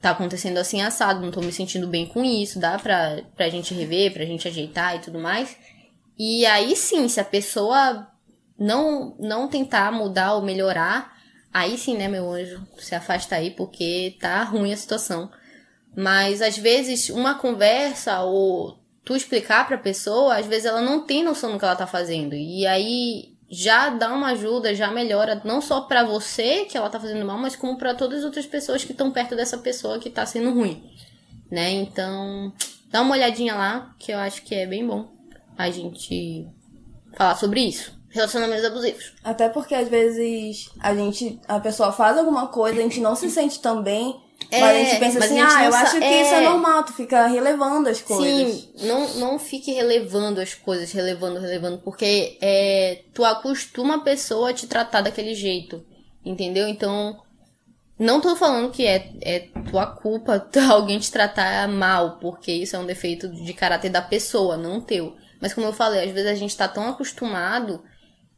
tá acontecendo assim assado, não tô me sentindo bem com isso, dá pra, pra gente rever, pra gente ajeitar e tudo mais. E aí sim, se a pessoa não, não tentar mudar ou melhorar, aí sim, né, meu anjo, se afasta aí porque tá ruim a situação. Mas às vezes uma conversa ou tu explicar pra pessoa, às vezes ela não tem noção do que ela tá fazendo. E aí já dá uma ajuda, já melhora não só pra você que ela tá fazendo mal, mas como pra todas as outras pessoas que estão perto dessa pessoa que tá sendo ruim, né? Então, dá uma olhadinha lá, que eu acho que é bem bom a gente falar sobre isso. Relacionamentos abusivos. Até porque às vezes a gente, a pessoa faz alguma coisa, a gente não se sente tão bem, É, mas a gente pensa mas a assim, gente ah, não eu acho que é. isso é normal, tu fica relevando as coisas. Sim, não, não fique relevando as coisas, relevando, relevando, porque é, tu acostuma a pessoa a te tratar daquele jeito, entendeu? Então, não tô falando que é, é tua culpa alguém te tratar mal, porque isso é um defeito de caráter da pessoa, não teu. Mas como eu falei, às vezes a gente tá tão acostumado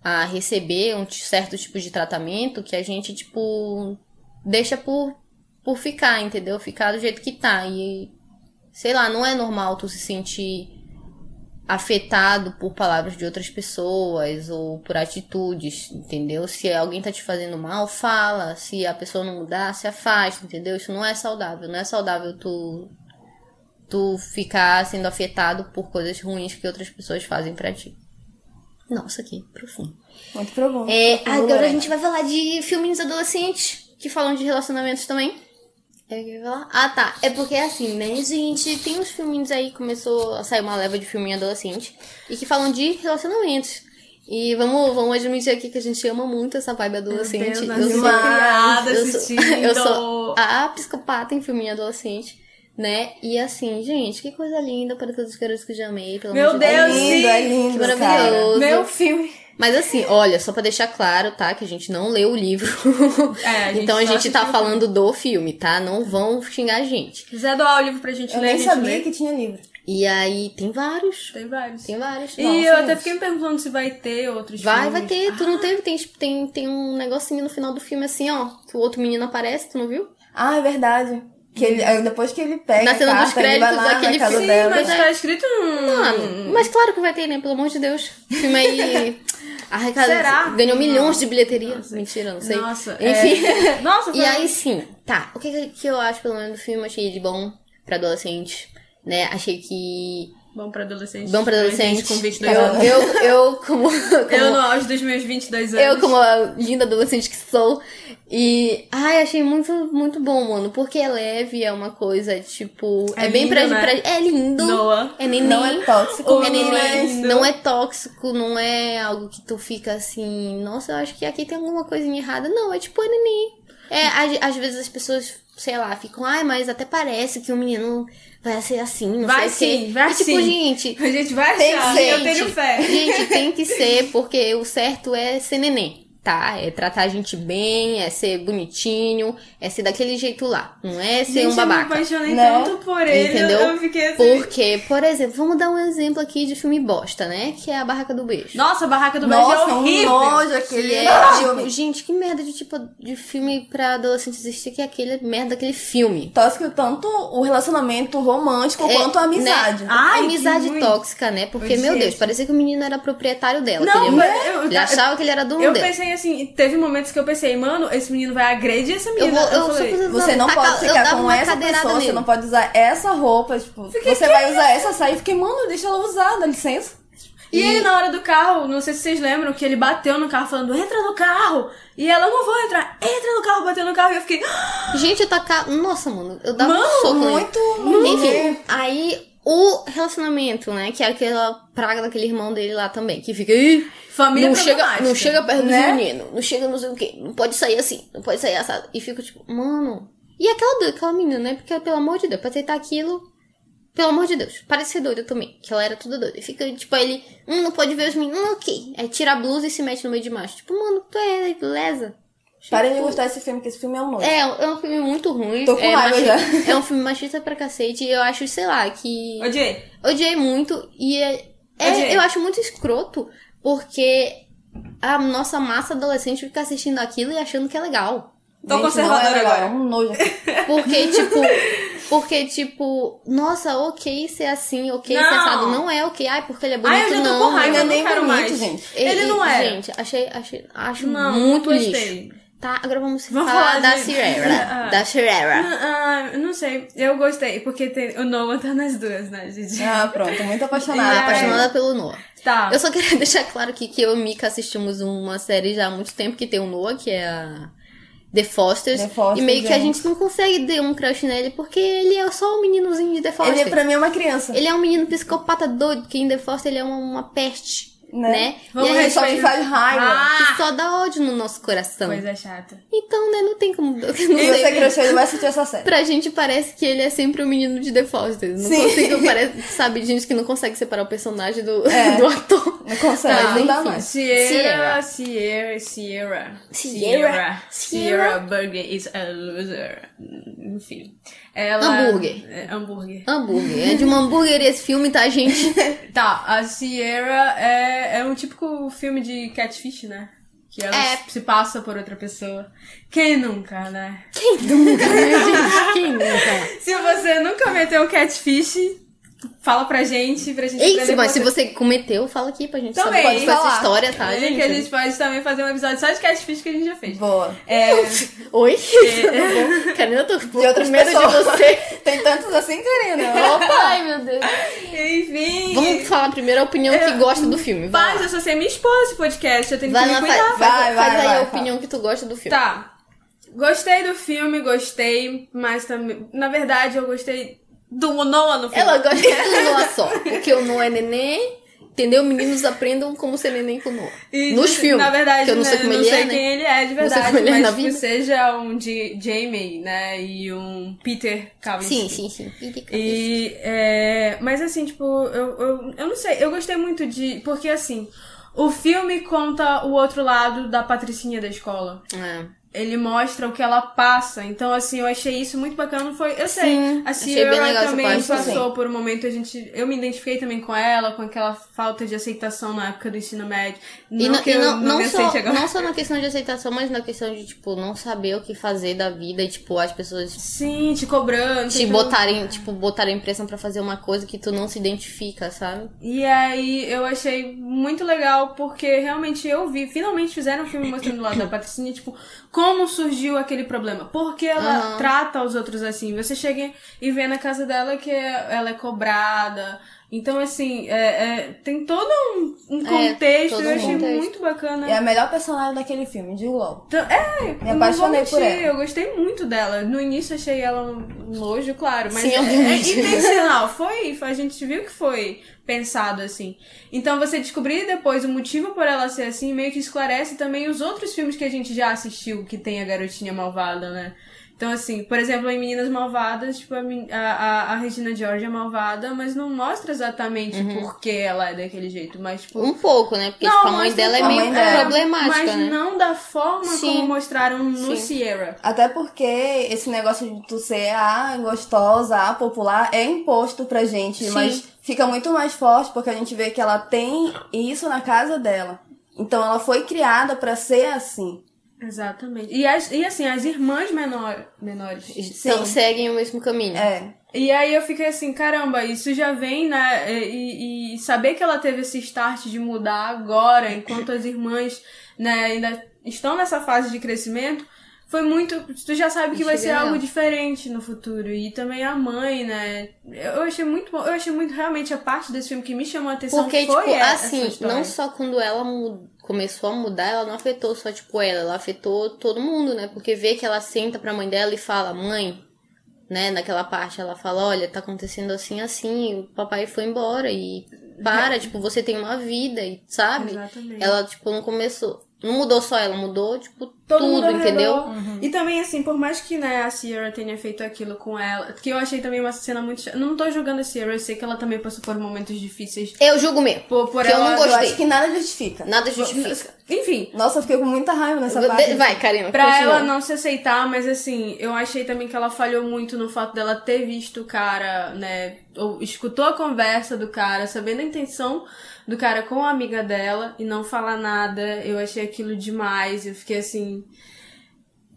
a receber um certo tipo de tratamento que a gente, tipo, deixa por, por ficar, entendeu? Ficar do jeito que tá. E sei lá, não é normal tu se sentir afetado por palavras de outras pessoas ou por atitudes, entendeu? Se alguém tá te fazendo mal, fala. Se a pessoa não mudar, se afasta, entendeu? Isso não é saudável. Não é saudável tu tu ficar sendo afetado por coisas ruins que outras pessoas fazem pra ti. Nossa, que profundo. Muito profundo. É, Profundo, agora a Lorena. gente vai falar de filminhos adolescentes que falam de relacionamentos também. Eu ia falar? Ah, tá. É porque assim, né, gente? Tem uns filminhos aí, começou a sair uma leva de filminho adolescente e que falam de relacionamentos. E vamos, vamos admitir aqui que a gente ama muito essa vibe adolescente. Deus, eu sou, criada eu sou, eu sou a psicopata em filminho adolescente, né? E assim, gente, que coisa linda para todos os garotos que já amei, pelo Meu amor de Deus, É Deus. lindo, é lindo, Que cara. maravilhoso. Meu filme. Mas assim, olha, só pra deixar claro, tá? Que a gente não leu o livro. É, a gente então a gente tá falando do filme, tá? Não vão xingar a gente. Se quiser doar o livro pra gente Eu ler, a nem sabia lê. que tinha livro. E aí, tem vários. Tem vários. Tem vários. E Nossa, eu até fiquei me perguntando se vai ter outros Vai, filmes. vai ter. Tu não teve? Tem, tem, tem um negocinho no final do filme assim, ó. Que o outro menino aparece, tu não viu? Ah, é verdade. Que ele, depois que ele pega Na cena dos carta, vai créditos lá filme, dela. Mas tá escrito um... Mano, mas claro que vai ter, né? Pelo amor de Deus. O filme aí. Arrecada, Será? Ganhou milhões de bilheteria. Mentira, não sei. Nossa, Enfim. é- Nossa, E aí sim, tá. O que, que- que eu acho, pelo menos, do filme? Achei ele bom pra adolescente, né? Achei que. Bom pra adolescente. Bom pra adolescente. Com 22 eu, anos. eu, eu, como. como Eu no auge dos meus 22 anos. eu, como a linda adolescente que sou. E. Ai, achei muito, muito bom, mano. Porque é leve, é uma coisa, tipo. É, É bem lindo, pra, né? pra- É lindo. Noah. É neném. Não é tóxico, É Não é neném, não é tóxico, não é algo que tu fica assim, nossa, eu acho que aqui tem alguma coisinha errada. Não, é tipo, é neném. É, às, às vezes as pessoas, sei lá, ficam, ai, mas até parece que o menino vai ser assim, não Vai sei o quê. sim, vai e, tipo, sim. gente, A gente vai Tem achar, ser, eu tenho fé. gente, tem que ser, porque o certo é ser neném. Tá, é tratar a gente bem, é ser bonitinho, é ser daquele jeito lá. Não é ser Gente, um eu me babaca. apaixonei Né? tanto por ele. Entendeu? Eu fiquei assim... Porque, por exemplo, vamos dar um exemplo aqui de filme bosta, né? Que é a Barraca do Beijo. Nossa, a Barraca do Beijo Nossa, é um horrível. nojo aquele Que é, tipo, gente, que merda de tipo de filme pra adolescente existir que é aquele merda daquele filme. Tóxico tanto o relacionamento romântico quanto a amizade. Né? Ai, a amizade tóxica, né? Porque, meu. Deus, parecia que o menino era proprietário dela. Não, ele, mas eu- ele achava que ele era dono Eu dela. pensei assim, teve momentos que eu pensei, mano, esse menino vai agredir essa Eu menina. vou, eu, falei, só Você não taca- pode eu ficar com essa pessoa, você nele. não pode usar essa roupa, tipo, você vai usar essa saia. Eu fiquei, mano, deixa ela usar, dá licença. E ele na hora do carro, não sei se vocês lembram, que ele bateu no carro falando, entra no carro! E ela, não vou entrar, entra no carro, bateu no carro, e eu fiquei! Gente, eu tacar. Nossa, mano, eu dava Mano, um soco nele. muito Enfim, aí o relacionamento, né? Que é aquela praga daquele irmão dele lá também, que fica. "Ih, família não chega, problemática." não chega perto né? dos meninos, não chega não sei o quê, não pode sair assim, não pode sair assado. E fico tipo, mano. E aquela doida, aquela menina, né? Porque, pelo amor de Deus, pra aceitar aquilo, pelo amor de Deus, parece ser doida também, que ela era toda doida. E fica, tipo, ele, hum, não pode ver os meninos, hum, ok. Aí tira a blusa e se mete no meio de macho. Tipo, mano, tu é lesa. Parem de gostar desse filme, que esse filme é um nojo. É, é um filme muito ruim. Tô com é, raiva já. é um filme machista pra cacete. E eu acho, sei lá, que. Odiei. Odiei muito e é, é- Odiei. eu acho muito escroto porque a nossa massa adolescente fica assistindo aquilo e achando que é legal. Tô Gente, conservadora não é legal, agora. É um nojo. Porque, tipo, porque, tipo, nossa, ok ser assim, ok ser Não. assado. Não é ok, ai, porque ele é bonito, Ai, eu já tô não. com raiva, é eu não nem quero bonito, mais. gente. Ele E- não é. Gente, achei, achei, acho Não, muito lixo. Tá, agora vamos, Vamos falar, falar da de- Sierra. Ah. Da Sierra. Ah, não sei, eu gostei, porque tem, o Noah tá nas duas, né, gente? Ah, pronto, muito Ah, apaixonada. apaixonada pelo Noah. Tá. Eu só queria deixar claro aqui que eu e Mika assistimos uma série já há muito tempo que tem o Noah, que é a The Fosters. The Fosters, e meio que a gente. não consegue ter um crush nele porque ele é só um meninozinho de The Fosters. Ele pra mim é uma criança. Ele é um menino psicopata doido, porque em The Foster ele é uma, uma peste, Né? né? Vamos e a gente só me faz raiva. Ah! que só dá ódio no nosso coração. Coisa chata. Então, né, não tem como... Eu não Se sei, você cresceu, ele vai assistir essa série. Pra gente parece que ele é sempre o menino de Fosters. Não Sim. consigo, parece, sabe, gente que não consegue separar o personagem do, É. do ator. Não consegue, Mas, não dá mais. Sierra, Sierra, Sierra. Sierra. Sierra Burger is a loser. Enfim. Ela... Hambúrguer. É, hambúrguer. Hambúrguer. É de um hambúrguer esse filme, tá, gente? Tá, a Sierra é, é um típico filme de catfish, né? Que ela É. se passa por outra pessoa. Quem nunca, né? Quem nunca, né, gente? Quem nunca? Se você nunca meteu catfish, fala pra gente, pra gente aprender mas se você cometeu, fala aqui pra gente Também, saber qual foi essa falar. história, tá, É, gente? Que a gente pode também fazer um episódio só de catfish que a gente já fez. Boa. É, Oi? Karina, eu tô De outras com medo pessoas. de você. Tem tantos assim, Karina. Ai, meu Deus. enfim. Vamos falar primeiro a opinião que gosta do filme. Vai, Mas lá. eu só sei minha esposa esse podcast, eu tenho vai que me cuidar. faz, Vai, faz vai, aí vai, a fala. opinião que tu gosta do filme. Tá. Gostei do filme, gostei, mas também. Na verdade, eu gostei do Noah no filme. Ela gosta de Noah só. Porque o Noah é neném, entendeu? Meninos aprendam como ser neném com o Noah. E, Nos filmes. Na verdade, que eu não sei né, como não ele sei é, né? quem ele é de Não sei verdade, como ele é mas na que vida. seja um J- Jamie, né? E um Peter Kavinsky. Sim, sim, sim. E, é, mas assim, tipo, eu, eu, eu não sei, eu gostei muito de. Porque assim, o filme conta o outro lado da patricinha da escola. É. ele mostra o que ela passa. Então, assim, eu achei isso muito bacana. Foi, eu sei, Sim, a achei bem Sierra também passou por um momento, a gente, eu me identifiquei também com ela, com aquela falta de aceitação na época do ensino médio. Não E, não, que e eu não, não, não me só, aceite agora. não só na questão de aceitação, mas na questão de, tipo, não saber o que fazer da vida e, tipo, as pessoas Sim, te cobrando. te então- botarem, tipo, botarem pressão pra fazer uma coisa que tu não se identifica, sabe? E aí eu achei muito legal porque realmente eu vi, finalmente fizeram um filme mostrando lá da Patricinha, tipo, como surgiu aquele problema. Porque ela Aham. trata os outros assim. Você chega e vê na casa dela que ela é cobrada. Então, assim, é, é, tem todo um, um É, contexto. todo eu achei contexto. muito bacana. É a melhor personagem daquele filme, de LOL. Então, é, Me apaixonei por ela. Eu gostei muito dela. No início achei ela um nojo, claro, mas Sim, é, é intencional. Foi, foi, a gente viu que foi pensado assim. Então você descobrir depois o motivo por ela ser assim, meio que esclarece também os outros filmes que a gente já assistiu que tem a garotinha malvada, né? Então, assim, por exemplo, em Meninas Malvadas, tipo, a, a, a, Regina George é malvada, mas não mostra exatamente por que ela é daquele jeito, mas, tipo, Um pouco, né? Porque, não, tipo, a mãe mostra dela é meio mãe dela. problemática, mas né? não da forma Sim. como mostraram no Sim. Sierra. Até porque esse negócio de tu ser a gostosa, a popular, é imposto pra gente, Sim. mas fica muito mais forte porque a gente vê que ela tem isso na casa dela. Então ela foi criada pra ser assim. Exatamente. E, as, e assim, as irmãs menor, menores. Então, seguem o mesmo caminho. É. E aí eu fiquei assim, caramba, isso já vem, né? E, e saber que ela teve esse start de mudar agora, enquanto as irmãs, né, ainda estão nessa fase de crescimento, foi muito. Tu já sabe que vai Achei ser algo diferente no futuro. E também a mãe, né? Eu achei muito bom. Eu achei muito realmente a parte desse filme que me chamou a atenção. Porque, foi tipo, essa assim, não só quando ela mu- começou a mudar, ela não afetou só, tipo, ela, ela afetou todo mundo, né? Porque vê que ela senta pra mãe dela e fala, mãe, né? Naquela parte ela fala, olha, tá acontecendo assim, assim, o papai foi embora e para, tipo, você tem uma vida, e sabe? Exatamente. Ela, tipo, não começou. Não mudou só ela, mudou, tipo, Todo tudo, entendeu? redor. E também, assim, por mais que, né, a Sierra tenha feito aquilo com ela, que eu achei também uma cena muito. chata. Não tô julgando a Sierra, eu sei que ela também passou por momentos difíceis. Eu julgo mesmo. Por, por Que eu ela. não Eu Gostei. acho que nada justifica. Nada justifica. Enfim, Nossa, eu fiquei com muita raiva nessa parte. Vai, Karina. Pra continua. ela não se aceitar, mas assim, eu achei também que ela falhou muito no fato dela ter visto o cara, né? Ou escutou a conversa do cara, sabendo a intenção do cara com a amiga dela e não falar nada. Eu achei aquilo demais. Eu fiquei assim.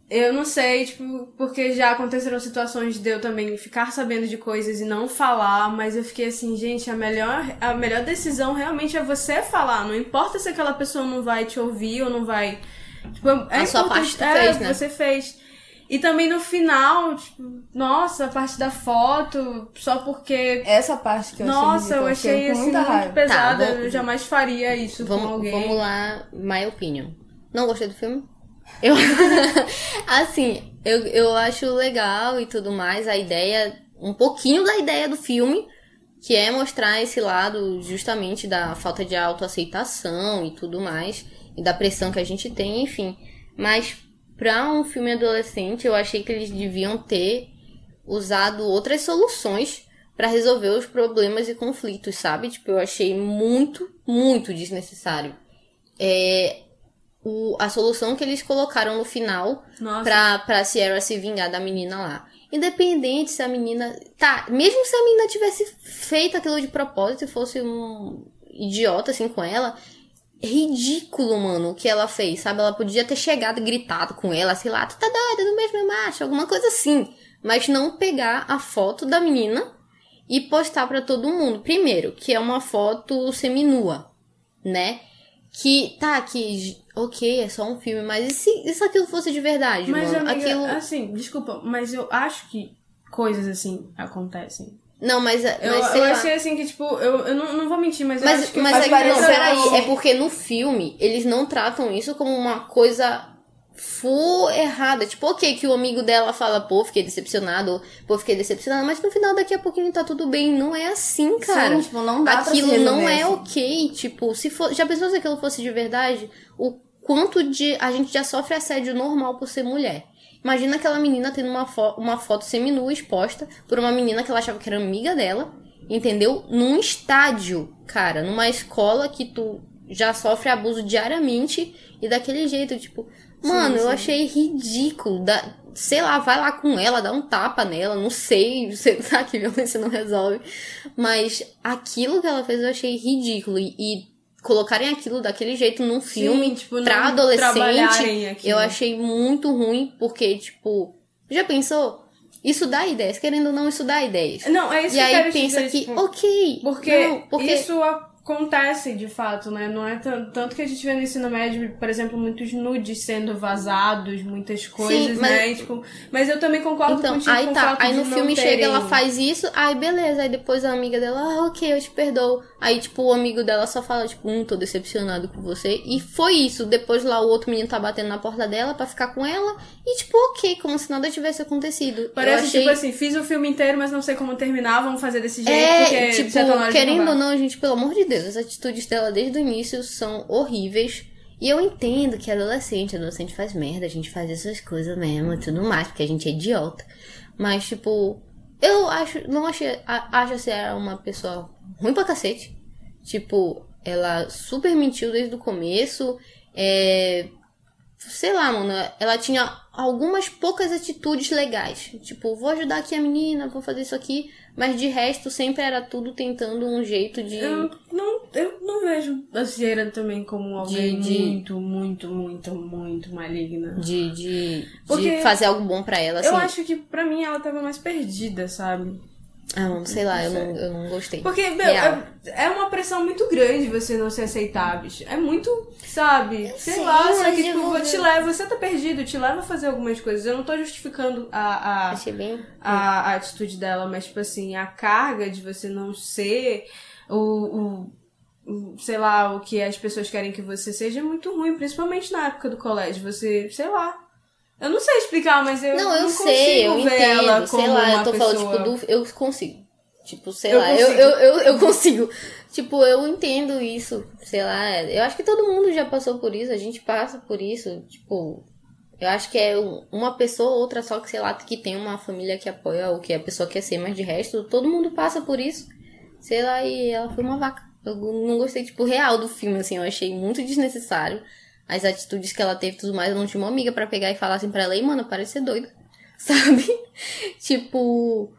Eu não sei, tipo, porque já aconteceram situações de eu também ficar sabendo de coisas e não falar, mas eu fiquei assim, gente, a melhor, a melhor decisão realmente é você falar. Não importa se aquela pessoa não vai te ouvir ou não vai. Tipo, é A sua parte tu é, fez, né? Você fez. E também no final, tipo, nossa, a parte da foto, só porque. Essa parte que eu Nossa, eu achei com assim muito raiva. pesada. Tá, vamos- eu jamais faria isso com Vamos, alguém. vamos lá, my opinion. Não gostei do filme? Eu, assim, eu, eu acho legal e tudo mais, a ideia, um pouquinho da ideia do filme, que é mostrar esse lado justamente da falta de autoaceitação e tudo mais, e da pressão que a gente tem, enfim. Mas pra um filme adolescente, eu achei que eles deviam ter usado outras soluções pra resolver os problemas e conflitos, sabe? Tipo, eu achei muito, muito desnecessário. É, o, a solução que eles colocaram no final Nossa. pra, pra Sierra se vingar da menina lá. Independente se a menina. Tá, mesmo se a menina tivesse feito aquilo de propósito e fosse um idiota assim com ela. Ridículo, mano, o que ela fez, sabe? Ela podia ter chegado e gritado com ela, sei lá, tu tá doida, do mesmo macho, alguma coisa assim. Mas não pegar a foto da menina e postar pra todo mundo. Primeiro, que é uma foto seminua, né? Que, tá, que, ok, é só um filme, mas e se, se aquilo fosse de verdade, Mas, mano? amiga, aquilo... assim, desculpa, mas eu acho que coisas assim acontecem. Não, mas, mas Eu, sei eu lá. achei assim que, tipo, eu, eu não, não vou mentir, mas, eu Mas, acho que mas aí, parecer não, peraí, é porque no filme eles não tratam isso como uma coisa full errada. Tipo, ok, que o amigo dela fala, pô, fiquei decepcionado, pô, fiquei decepcionado, mas no final daqui a pouquinho tá tudo bem. Não é assim, cara. Sim, tipo, não dá pra se Aquilo não é assim. ok. Tipo, se for. Já pensou se aquilo fosse de verdade? O quanto de. A gente já sofre assédio normal por ser mulher. Imagina aquela menina tendo uma, fo uma foto seminua exposta por uma menina que ela achava que era amiga dela, entendeu? Num estádio, cara, numa escola que tu já sofre abuso diariamente e daquele jeito, tipo, Mano, sim. eu achei ridículo. Dá, sei lá, vai lá com ela, dá um tapa nela, não sei, sei lá que violência não resolve. Mas aquilo que ela fez eu achei ridículo. E, e colocarem aquilo daquele jeito num filme tipo, não pra adolescente, eu achei muito ruim, porque, tipo, já pensou? Isso dá ideias, querendo ou não, isso dá ideias. Não, é isso E que eu aí pensa dizer, que, tipo, ok. Porque, não, porque isso acontece de fato, né? Não é tanto, que a gente vê no ensino médio, por exemplo, muitos nudes sendo vazados, muitas coisas, mas- né? E, tipo, mas eu também concordo Então, contigo aí com tá. Aí no filme terem... chega, ela faz isso, aí beleza. Aí depois a amiga dela, ah, ok, eu te perdoo. Aí, tipo, o amigo dela só fala, tipo, hum, tô decepcionado com você. E foi isso. Depois lá o outro menino tá batendo na porta dela pra ficar com ela. E, tipo, ok, como se nada tivesse acontecido. Parece achei... tipo assim, fiz o filme inteiro, mas não sei como terminar, vamos fazer desse jeito, É, porque tipo, querendo ou não, gente, pelo amor de Deus, as atitudes dela desde o início são horríveis. E eu entendo que é adolescente, adolescente faz merda, a gente faz essas coisas mesmo tudo mais, porque a gente é idiota. Mas, tipo, eu acho, não achei, acho assim, era uma pessoa ruim pra cacete. Tipo, ela super mentiu desde o começo. É, sei lá, mano, ela tinha algumas poucas atitudes legais. Tipo, vou ajudar aqui a menina, vou fazer isso aqui. Mas de resto, sempre era tudo tentando um jeito de. Eu não, eu não vejo a Sierra também como alguém de- muito, muito, muito, muito maligna. De, de, Porque de fazer algo bom pra ela, assim. Eu acho que pra mim ela tava mais perdida, sabe? Ah, mano, sei lá, eu não, eu não gostei. Porque, meu, é, é uma pressão muito grande você não se aceitar, bicho. É muito, sabe? Sei sei, lá, só que, eu tipo, vou te leva, você tá perdido, te leva a fazer algumas coisas. Eu não tô justificando a, a, bem. a, a atitude dela, mas, tipo assim, a carga de você não ser o, o- sei lá, o que as pessoas querem que você seja é muito ruim, principalmente na época do colégio. Você, sei lá. Eu não sei explicar, mas eu Não, eu consigo sei, eu ver ela entendo. como Sei lá, uma eu tô falando, pessoa... tipo, do. Eu consigo. Tipo, sei Eu lá, eu, consigo. eu, eu, eu consigo. Tipo, eu entendo isso. Sei lá, eu acho que todo mundo já passou por isso, a gente passa por isso. Tipo, eu acho que é um- uma pessoa ou outra só que, sei lá, que tem uma família que apoia o que a pessoa quer ser, mas de resto, todo mundo passa por isso. Sei lá, e ela foi uma vaca. Eu não gostei, tipo, real do filme, assim, eu achei muito desnecessário. As atitudes que ela teve e tudo mais, eu não tinha uma amiga pra pegar e falar assim pra ela, ei, mano, parece ser doida. Sabe? tipo,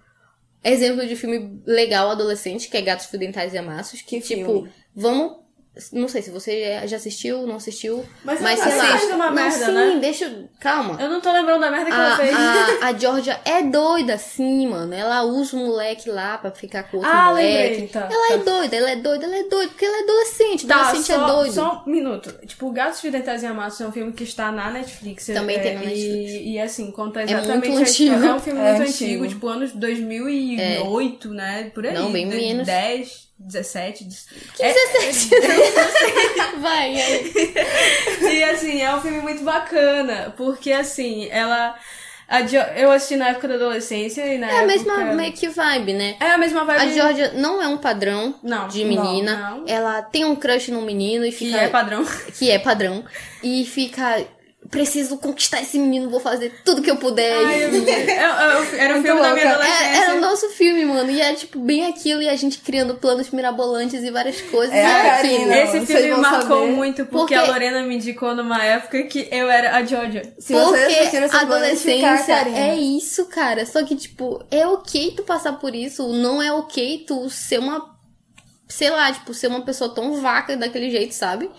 exemplo de filme legal adolescente, que é Gatos Fio Dentais e Amassos, que, Que tipo, filme? vamos. Não sei se você já assistiu, não assistiu. Mas Mas, sei lá. fazendo uma não, merda, sim, né? deixa. eu- Calma. Eu não tô lembrando da merda que ela fez. A, a, a Georgia é doida, sim, mano. Ela usa o moleque lá pra ficar com outro Ah, moleque. lembrei, tá, ela é tá. doida, ela é doida, ela é doida, porque ela é adolescente. Tá, adolescente só, é doido. só um minuto. Tipo, Gatos Fidentais e Amassos é um filme que está na Netflix. Também é, tem na e- Netflix. E, assim, conta muito exatamente a antigo. história. É um filme É muito antigo. antigo, tipo, anos 2008, né? Por aí. Não, bem de- menos. 10, 17. Que é, 17? Vai, aí. E assim, é um filme muito bacana, porque assim, ela. a Jo- eu assisti na época da adolescência e na É a mesma época- meio que vibe, né? É a mesma vibe. A Georgia não é um padrão Não, de não, menina. não. Ela tem um crush no menino e Que fica. é padrão. que é padrão. E fica. Preciso conquistar esse menino, vou fazer tudo que eu puder. Ai, eu- eu- eu- era o filme da minha louca. adolescência. É, era o nosso filme, mano. E é tipo bem aquilo, e a gente criando planos mirabolantes e várias coisas. É e a aquilo. Karina. Esse filme marcou saber. muito porque, Porque- a Lorena me indicou numa época que eu era a Georgia. Se Porque a adolescência é isso, cara. Só que, tipo, é ok tu passar por isso. Não é ok tu ser uma. Sei lá, tipo, ser uma pessoa tão vaca daquele jeito, sabe?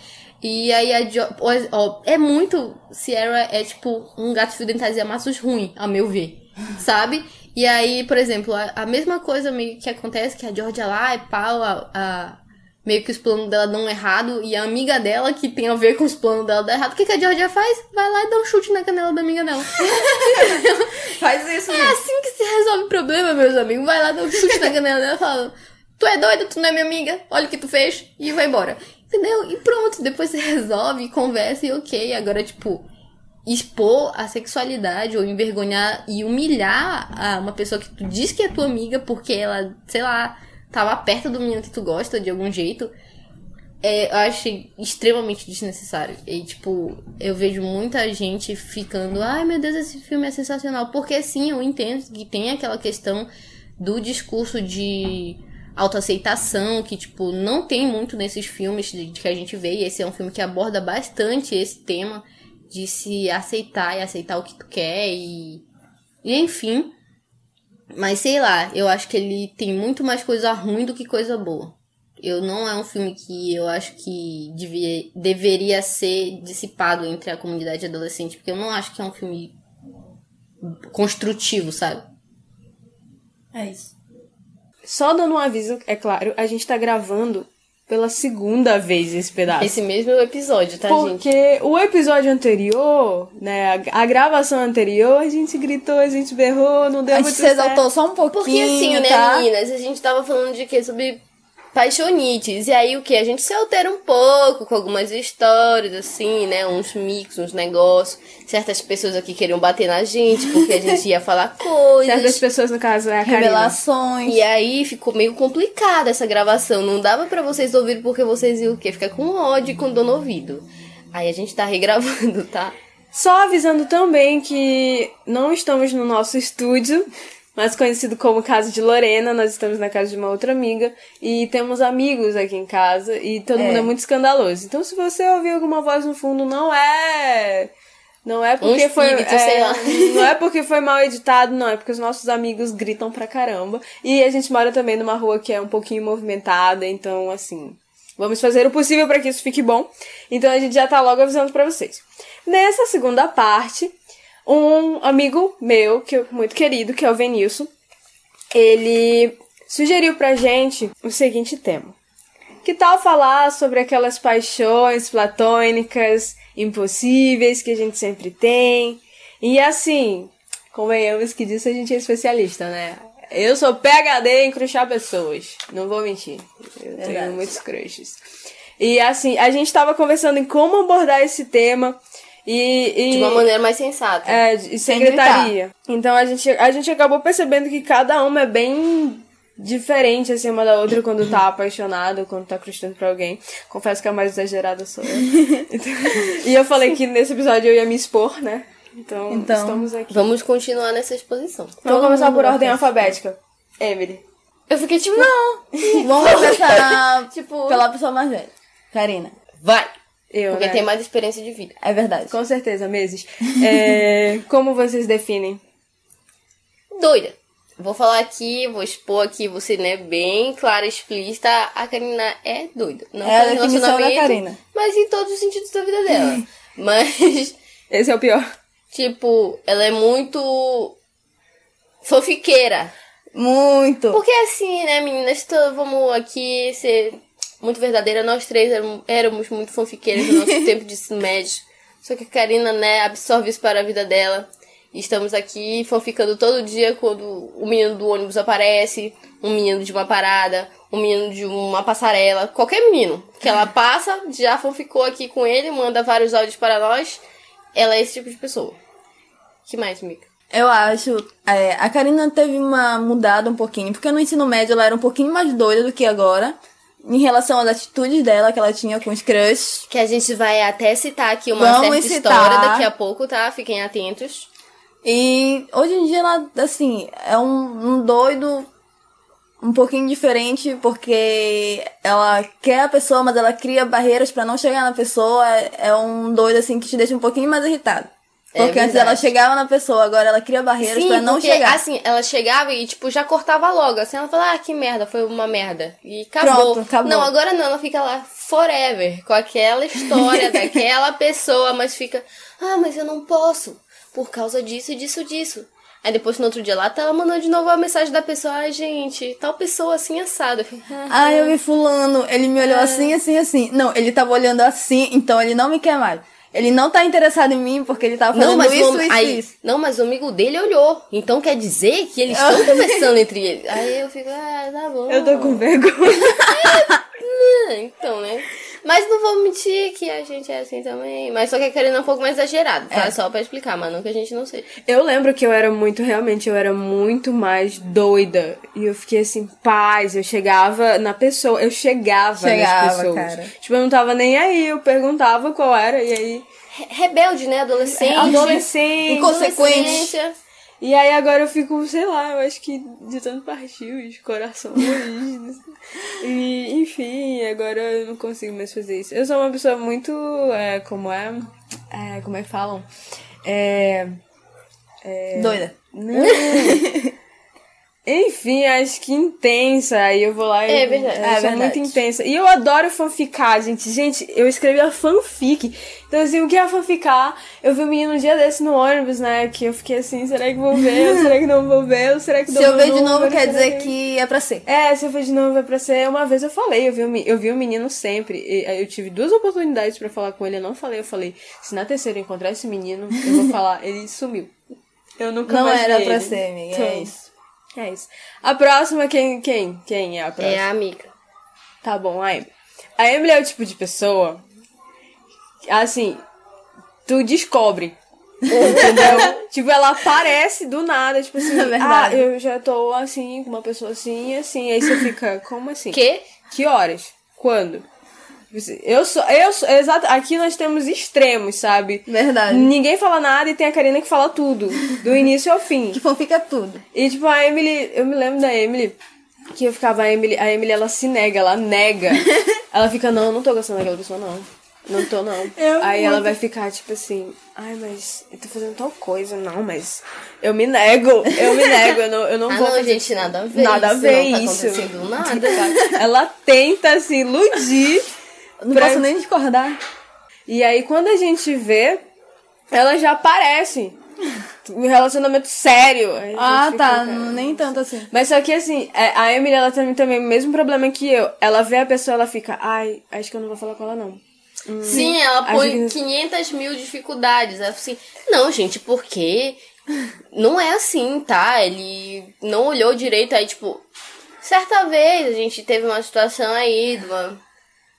E aí a Jo- ó, é muito. Sierra é tipo um gato fio dentais e amassos ruim, a meu ver. Sabe? E aí, por exemplo, a, a mesma coisa meio que acontece que a Georgia lá é pau, a, a- meio que os planos dela dão errado, e a amiga dela, que tem a ver com os planos dela, dá errado. O que, que a Georgia faz? Vai lá e dá um chute na canela da amiga dela. Faz isso, É gente. assim que se resolve problema, meus amigos. Vai lá, dá um chute na canela dela e fala: Tu é doida, tu não é minha amiga, olha o que tu fez, e vai embora. Entendeu? E pronto, depois você resolve, conversa e ok. Agora, tipo, expor a sexualidade ou envergonhar e humilhar uma pessoa que tu diz que é tua amiga porque ela, sei lá, tava perto do menino que tu gosta de algum jeito. É, eu achei extremamente desnecessário. E, tipo, eu vejo muita gente ficando, ai meu Deus, esse filme é sensacional. Porque sim, eu entendo que tem aquela questão do discurso de autoaceitação, que, tipo, não tem muito nesses filmes de, de que a gente vê. E esse é um filme que aborda bastante esse tema de se aceitar e aceitar o que tu quer e, e enfim. Mas sei lá, eu acho que ele tem muito mais coisa ruim do que coisa boa. Eu não é um filme que eu acho que devia, deveria ser dissipado entre a comunidade adolescente, porque eu não acho que é um filme construtivo, sabe? É isso. Só dando um aviso, é claro, a gente tá gravando pela segunda vez esse pedaço. Esse mesmo episódio, tá, Porque gente? o episódio anterior, né, a, a gravação anterior, a gente gritou, a gente berrou, não deu A muito gente se certo. exaltou só um pouquinho, Porque assim, né, tá? meninas, a gente tava falando de quê? Sobre paixonites. E aí o que? A gente se altera um pouco com algumas histórias, assim, né? Uns mix, uns negócios. Certas pessoas aqui queriam bater na gente porque a gente ia falar Certas coisas. pessoas, no caso, é a Karina. Revelações. E aí ficou meio complicada essa gravação. Não dava pra vocês ouvirem porque vocês iam o quê? Ficar com ódio com dor no ouvido. Aí a gente tá regravando, tá? Só avisando também que não estamos no nosso estúdio, mais conhecido como Casa de Lorena, nós estamos na casa de uma outra amiga e temos amigos aqui em casa e todo É. mundo é muito escandaloso. Então se você ouvir alguma voz no fundo, não é não é porque foi espírito, é, sei lá. não é porque foi mal editado, não, é porque os nossos amigos gritam pra caramba. E a gente mora também numa rua que é um pouquinho movimentada, então assim, Vamos fazer o possível para que isso fique bom. Então a gente já tá logo avisando para vocês. Nessa segunda parte, um amigo meu, que eu- muito querido, que é o Venilson, ele sugeriu pra gente o seguinte tema. Que tal falar sobre aquelas paixões platônicas, impossíveis que a gente sempre tem? E assim, convenhamos que disso a gente é especialista, né? Eu sou PHD em crushar pessoas. Não vou mentir. Eu Verdade. tenho muitos crushes. E assim, a gente tava conversando em como abordar esse tema. E, e De uma maneira mais sensata. é, e sem Sem gritaria. Então a gente, a gente acabou percebendo que cada uma é bem diferente assim uma da outra quando tá apaixonado, quando tá crustando pra alguém. Confesso que a mais exagerada sou eu. Então- e eu falei que nesse episódio eu ia me expor, né? Então, Então, estamos aqui. Vamos continuar nessa exposição. Vamos começar por ordem alfabética. Emily. Eu fiquei tipo, Vamos começar Tipo- pela pessoa mais velha. Karina. vai! Eu, Porque né? tem mais experiência de vida. É verdade. Com certeza, meses. É, como vocês definem? Doida. Vou falar aqui, vou expor aqui, você, né, bem clara e explícita. A Karina é doida. Não É a definição da Karina. Mas em todos os sentidos da vida dela. mas, Esse é o pior. tipo, ela é muito fofiqueira. Muito. Porque assim, né, meninas, tô- vamos aqui ser muito verdadeira. Nós três éramos, éramos muito fanfiqueiras no nosso tempo de ensino médio. Só que a Karina, né, absorve isso para a vida dela. E estamos aqui fanficando todo dia quando o menino do ônibus aparece, um menino de uma parada, um menino de uma passarela, qualquer menino que ela passa, já fanficou aqui com ele, manda vários áudios para nós. Ela é esse tipo de pessoa. que mais, Mika? Eu acho. é, a Karina teve uma mudada um pouquinho, porque no ensino médio ela era um pouquinho mais doida do que agora. Em relação às atitudes dela que ela tinha com os crushes. Que a gente vai até citar aqui uma Vamos certa citar. história daqui a pouco, tá? Fiquem atentos. E hoje em dia ela, assim, é um, um doido um pouquinho diferente, porque ela quer a pessoa, mas ela cria barreiras pra não chegar na pessoa. É, é um doido, assim, que te deixa um pouquinho mais irritado. É Porque antes verdade. ela chegava na pessoa, agora ela cria barreiras Sim, pra não porque, chegar. assim, ela chegava e, tipo, já cortava logo. Assim, ela falava, ah, que merda, foi uma merda. E acabou. Pronto, acabou. Não, agora não, ela fica lá forever, com aquela história daquela pessoa, mas fica, ah, mas eu não posso, por causa disso, disso, disso. Aí depois, no outro dia lá, tá ela mandando de novo a mensagem da pessoa, ai, gente, tal pessoa assim, assado. Eu ah, Ah, eu vi fulano, ele me É. olhou assim, assim, assim. Não, ele tava olhando assim, então ele não me quer mais. Ele não tá interessado em mim porque ele tava fazendo Não, mas, isso, o, isso, aí, isso. não, mas o amigo dele olhou. Então quer dizer que eles estão conversando entre eles. Aí eu fico, ah, tá bom. Eu tô com vergonha. Ah, Então, né? Mas não vou mentir que a gente é assim também. Mas só que é um pouco mais exagerado, tá? Só pra explicar, mas não que a gente não seja. Eu lembro que eu era muito, realmente, eu era muito mais doida. E eu fiquei assim, paz. Eu chegava na pessoa, eu chegava, Chegava, nas pessoas. cara. Tipo, eu não tava nem aí, eu perguntava qual era, e aí. Re- Rebelde, né? Adolescente. Adolescente. Inconsequente. adolescência. E aí agora eu fico, sei lá, eu acho que de tanto partiu os corações. e, enfim, agora eu não consigo mais fazer isso. Eu sou uma pessoa muito, é, como é, é, como é que falam? É. Doida. Não. Enfim, acho que intensa. Aí eu vou lá e. É verdade. Eu É verdade. muito intensa. E eu adoro fanficar, gente. Gente, eu escrevi a fanfic. Então, assim, o que é fanficar? Eu vi um menino um dia desse no ônibus, né? Que eu fiquei assim, será que vou ver? Ou será que não vou ver? Ou será que Se eu ver de novo, quer dizer que é pra ser. É, se eu ver de novo é pra ser. Uma vez eu falei, eu vi, um eu vi um menino sempre. Eu tive duas oportunidades pra falar com ele, eu não falei. Eu falei, se na terceira eu encontrar esse menino, eu vou falar. Ele sumiu. Eu nunca Não era pra ele. ser, amiga. Então, É isso. É isso. A próxima, quem? Quem? Quem é a próxima? É a amiga. Tá bom, a Emily. A Emily é o tipo de pessoa. Assim, tu descobre. Entendeu? tipo, ela aparece do nada, tipo assim, É verdade. ah, eu já tô assim, com uma pessoa assim e assim. Aí você fica, como assim? Que? Que horas? Quando? Eu sou, eu sou, exato, aqui nós temos extremos, sabe? Verdade. Ninguém fala nada e tem a Karina que fala tudo, do início ao fim. Que fanfica tudo. E tipo, a Emily, eu me lembro da Emily, que eu ficava, a Emily, a Emily ela se nega, ela nega. ela fica, não, eu não tô gostando daquela pessoa, não. Não tô, não. Eu Aí muito. ela vai ficar, tipo assim, ai, mas eu tô fazendo tal coisa, não, mas eu me nego, eu me nego, eu não, eu não Ah, vou não, fazer gente, nada a ver. Nada a isso, ver não tá isso. acontecendo nada. Ela tenta se iludir. Não Pra- posso nem discordar. E aí, quando a gente vê, ela já aparece. Um relacionamento sério. Ah, tá. Nem tanto assim. Mas só que assim, é, a Emily, ela tem também o mesmo problema que eu. Ela vê a pessoa, ela fica, ai, acho que eu não vou falar com ela, não. Sim, ela põe que- 500 mil dificuldades. Ela assim, não, gente, porque não é assim, tá? Ele não olhou direito. Aí, tipo, certa vez a gente teve uma situação aí de uma,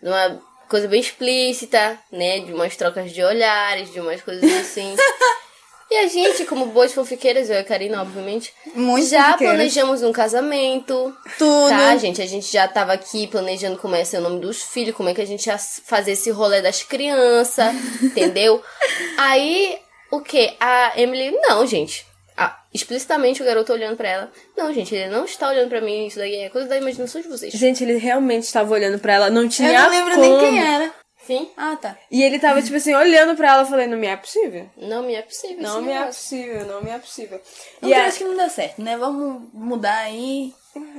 de uma coisa bem explícita, né? De umas trocas de olhares, de umas coisas assim. E a gente, como boas fofiqueiras, eu e a Karina, obviamente, Muito já planejamos um casamento. Tudo. Tá, gente, a gente já tava aqui planejando como ia ser o nome dos filhos, como é que a gente ia fazer esse rolê das crianças, entendeu? Aí, o que? A Emily, não, gente. Ah, explicitamente o garoto olhando pra ela. Não, gente, ele não está olhando pra mim, isso daí é coisa da imaginação de vocês. Gente, ele realmente estava olhando pra ela, não tinha Eu não lembro como. nem quem era. Sim, Ah, tá. E ele tava, tipo assim, olhando pra ela, falei, não me é possível. não me é possível. Não me é negócio. possível, não me é possível. Não, E a- acho que não deu certo, né? Vamos mudar aí.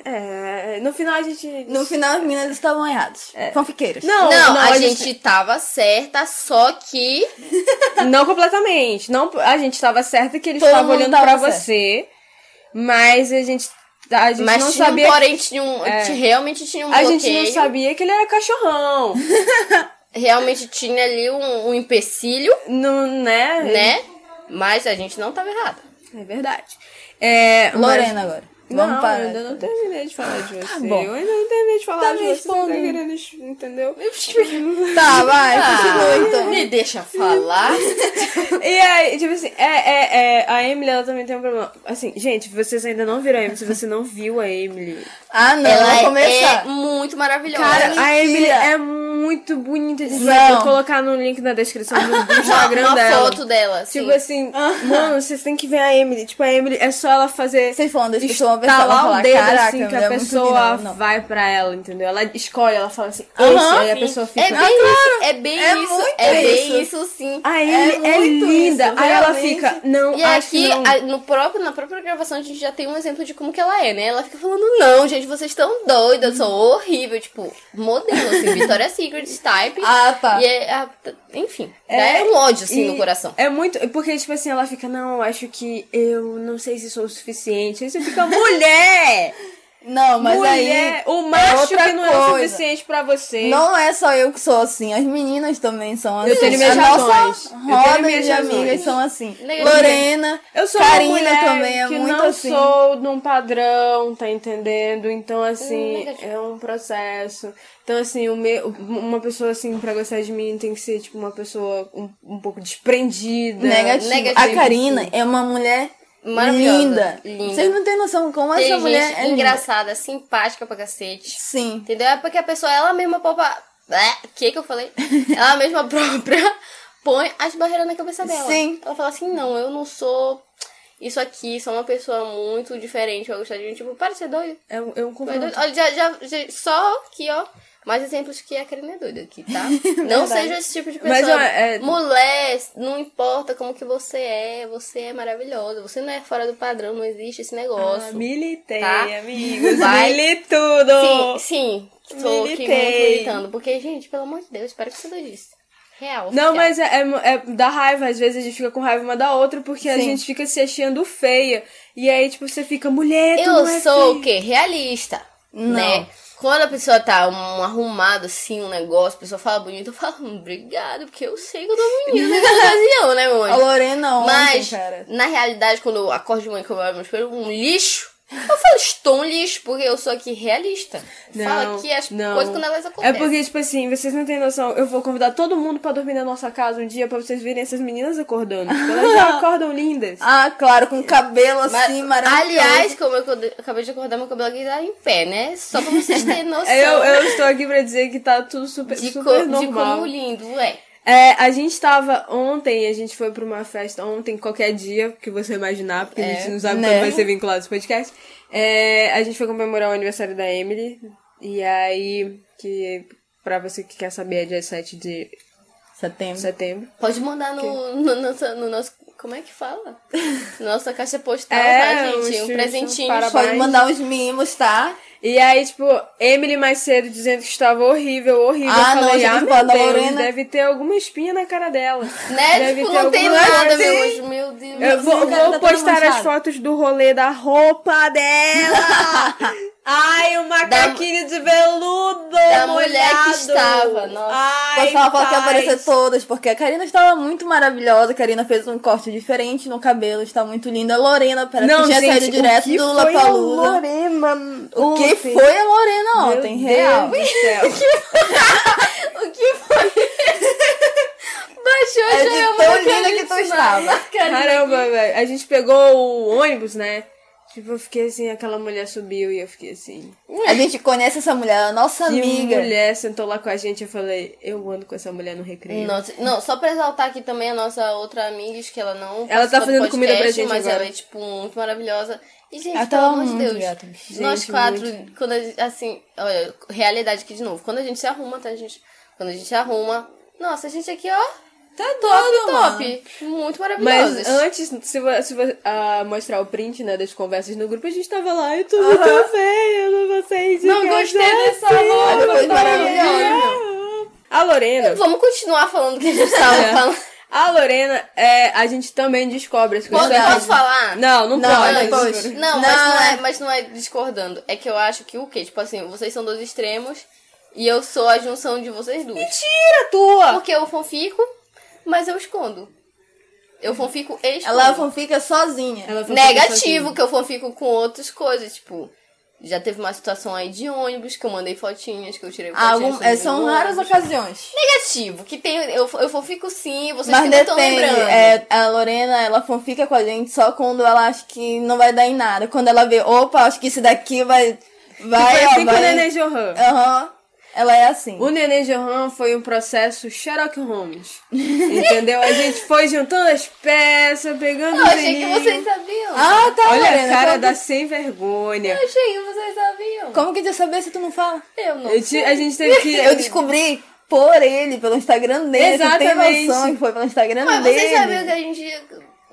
É, no final a gente... No final, as meninas estavam erradas. Fanfiqueiras. Não, Não, a, gente... tava certa, só que. Não completamente. Não, a gente tava certa que ele Todo estava mundo olhando certo. você, mas a gente, a gente Mas não tinha sabia. um porém, tinha um. Realmente tinha um a bloqueio. gente não sabia que ele era cachorrão. Realmente tinha ali um, um empecilho, não, né? né? Mas a gente não tava errada. É verdade. É, mas- Lorena agora. Vamos não, parar. eu ainda não terminei de falar de você. bom. Eu ainda não terminei de falar Tá de você. expondo. Tá querendo, entendeu? Tá, vai, Ah. continua então. Me deixa falar. E aí, tipo assim, é, é, é, a Emily, ela também tem um problema. Assim, gente, vocês ainda não viram a Emily, se você não viu a Emily. Ah, não, Ela vai é começar. muito maravilhosa. Cara, A Emily é muito bonita. A gente Não. vai colocar no link na descrição do, uma, Instagram uma dela. foto dela, assim. Tipo assim, mano, vocês têm que ver a Emily. Tipo, a Emily é só ela fazer. Vocês falando desse pessoa, uma pessoa vai Estalar o falar, dedo caraca, assim que a é pessoa linda. Não. vai pra ela, entendeu? Ela escolhe, ela fala assim, esse, Aham, aí a pessoa fica. É bem Ah, isso, é bem É isso, muito é bem isso. isso, sim. A Emily é, muito linda. isso, aí ela fica, não, E aqui, não. a- no próprio, na própria gravação, a gente já tem um exemplo de como que ela é, né? Ela fica falando, não, gente, vocês estão doidas, eu sou horrível. Tipo, modelo, assim, Victoria's Secret type. Ah, tá. E é, a- enfim, É, é um ódio, assim, no coração. É muito. Porque, tipo assim, ela fica, não, eu acho que eu não sei se sou o suficiente. Aí você fica, mulher! Não, mas mulher! aí. o macho outra que não é o coisa. suficiente pra você. Não é só eu que sou assim, as meninas também são assim. Eu tenho minhas a razões. roda minhas de razões. amigas são assim. Legal. Lorena, Eu sou Karina uma mulher também é que muito não assim. sou num padrão, tá entendendo? Então, Hum, assim, negativo. é um processo. Então, assim, o uma pessoa, assim, pra gostar de mim tem que ser, tipo, uma pessoa um, um pouco desprendida. negativo. Negativo, A Karina é uma mulher Maravilhosa, linda. linda. Vocês não têm noção como essa mulher é linda. engraçada, simpática pra cacete. Sim. Entendeu? É porque a pessoa, ela mesma poupa. O que que eu falei? ela mesma própria põe as barreiras na cabeça dela. Sim. Ela fala assim: não, eu não sou. isso aqui, sou uma pessoa muito diferente, vai gostar de. Tipo, para de ser doido. É um, é é doido. confronto. Olha, já, já, já- só aqui, ó. Mais exemplos que a Karina é doida aqui, tá? Não seja esse tipo de pessoa. Mas, ó, é- Mulher, não importa como que você é, você é maravilhosa. Você não é fora do padrão, não existe esse negócio. Ah, militei, Tá? amigos. Vai. Mili tudo. Sim, sim. Tô aqui Militei. muito militando. Porque, gente, pelo amor de Deus, espero que você não disse. Real. Não, oficial. mas é, é, é da raiva. Às vezes a gente fica com raiva uma da outra porque a Sim. gente fica se achando feia. E aí, tipo, você fica, mulher, tu Eu não é sou feia. o quê? Realista. Né? Quando a pessoa tá um arrumado assim, um negócio, a pessoa fala bonito, eu falo, obrigado, porque eu sei que eu tô bonita naquela ocasião, né, meu A anjo? Lorena ontem, Mas, cara. na realidade, quando eu acordo de manhã que eu olho no espelho, um lixo, eu falo, estou lixo, porque eu sou aqui realista. Fala aqui as não. coisas quando elas É acontecem. porque, tipo assim, vocês não têm noção. Eu vou convidar todo mundo pra dormir na nossa casa um dia pra vocês verem essas meninas acordando. Elas já acordam lindas. Ah, claro, com cabelo Mas, assim, maravilhoso. aliás, como eu acabei de acordar, meu cabelo aqui tá em pé, né? Só pra vocês terem noção Eu, eu estou aqui pra dizer que tá tudo super, de, super co- de normal. como lindo é. É, a gente tava ontem, a gente foi pra uma festa ontem, qualquer dia que você imaginar, porque a gente não sabe né? quando vai ser vinculado esse podcast. É, a gente foi comemorar o aniversário da Emily. E aí, que pra você que quer saber, é dia 7 de Setembro. setembro. Pode mandar no, no, nosso, no nosso. Como é que fala? Nossa caixa postal, É, tá, gente? um Um presentinho. parabéns. Pode mandar uns mimos, tá? E aí, tipo, Emily mais cedo dizendo que estava horrível, horrível. Ah, eu não, falei, já ah, meu Deus, Lorena. deve ter alguma espinha na cara dela. Né? Deve tipo, ter não tem nada, meu. Meu Deus. Eu vou, vou tá postar as fotos do rolê da roupa dela. Ai, o macaquinho de veludo da molhado. mulher que estava, nossa. Ai, Posso falar que aparecer todas, porque a Karina estava muito maravilhosa. A Karina fez um corte diferente no cabelo, está muito linda. A Lorena parece Não, que tinha gente, saído direto do foi a Lapalooza. Lorena O que foi a Lorena Meu ontem, Deus real. do céu. O que foi? Baixou É já de eu tão linda que tu estava. Caramba, velho. A gente pegou o ônibus, né? Tipo, eu fiquei assim, aquela mulher subiu e eu fiquei assim. A gente conhece essa mulher, a nossa Que amiga. mulher sentou lá com a gente, eu falei, eu ando com essa mulher no recreio. Nossa, não, só pra exaltar aqui também a nossa outra amiga, que ela não Ela tá fazendo comida pra podcast, gente Mas agora. ela é, tipo, muito maravilhosa. E, gente, Ela pelo tá amor de Deus, gata. nós Gente, quatro, muito. quando a gente, assim, olha, realidade aqui de novo. Quando a gente se arruma, tá, gente? Quando a gente se arruma, nossa, a gente aqui, ó, Tá top, doido, mano. top. Muito maravilhosas. Mas antes, se você ah, mostrar o print, né, das conversas no grupo, a gente tava lá, eu tô muito feia, eu não sair de Não gostei dessa roupa, maravilhoso. A Lorena, Vamos continuar falando do que a gente tava É. falando. a Lorena, é, a gente também descobre as coisas. Posso, posso falar? Não, não, Não, pode. depois. Não, mas Não, não, é, é- mas não é discordando. É que eu acho que o quê? Tipo assim, vocês são dois extremos e eu sou a junção de vocês duas. Tira tua! Porque eu fanfico, mas eu escondo. Eu fanfico e escondo. Ela fanfica sozinha. Ela foi Negativo, que eu fanfico com outras coisas, tipo... Já teve uma situação aí de ônibus, que eu mandei fotinhas, que eu tirei fotinhas. Algum, é, são o raras ônibus. ocasiões. Negativo, que tem... Eu, eu fanfico sim, vocês Mas que não estão lembrando. É, a Lorena, ela fanfica com a gente só quando ela acha que não vai dar em nada. Quando ela vê, opa, acho que esse daqui vai. Vai, Foi ó, assim com o vai. Nenê Johan. Aham. Ela é assim. O Nenê Johan foi um processo Sherlock Holmes. Entendeu? A gente foi juntando as peças, pegando Eu achei que vocês sabiam. Ah, tá, Olha Lorena. a cara como, da sem vergonha. Eu achei que vocês sabiam. como que tu ia saber se tu não fala? Eu não Eu te- a gente teve que. Eu descobri por ele, pelo Instagram dele. Tu tem Exatamente. noção que foi pelo Instagram Mas dele. vocês sabiam que a gente...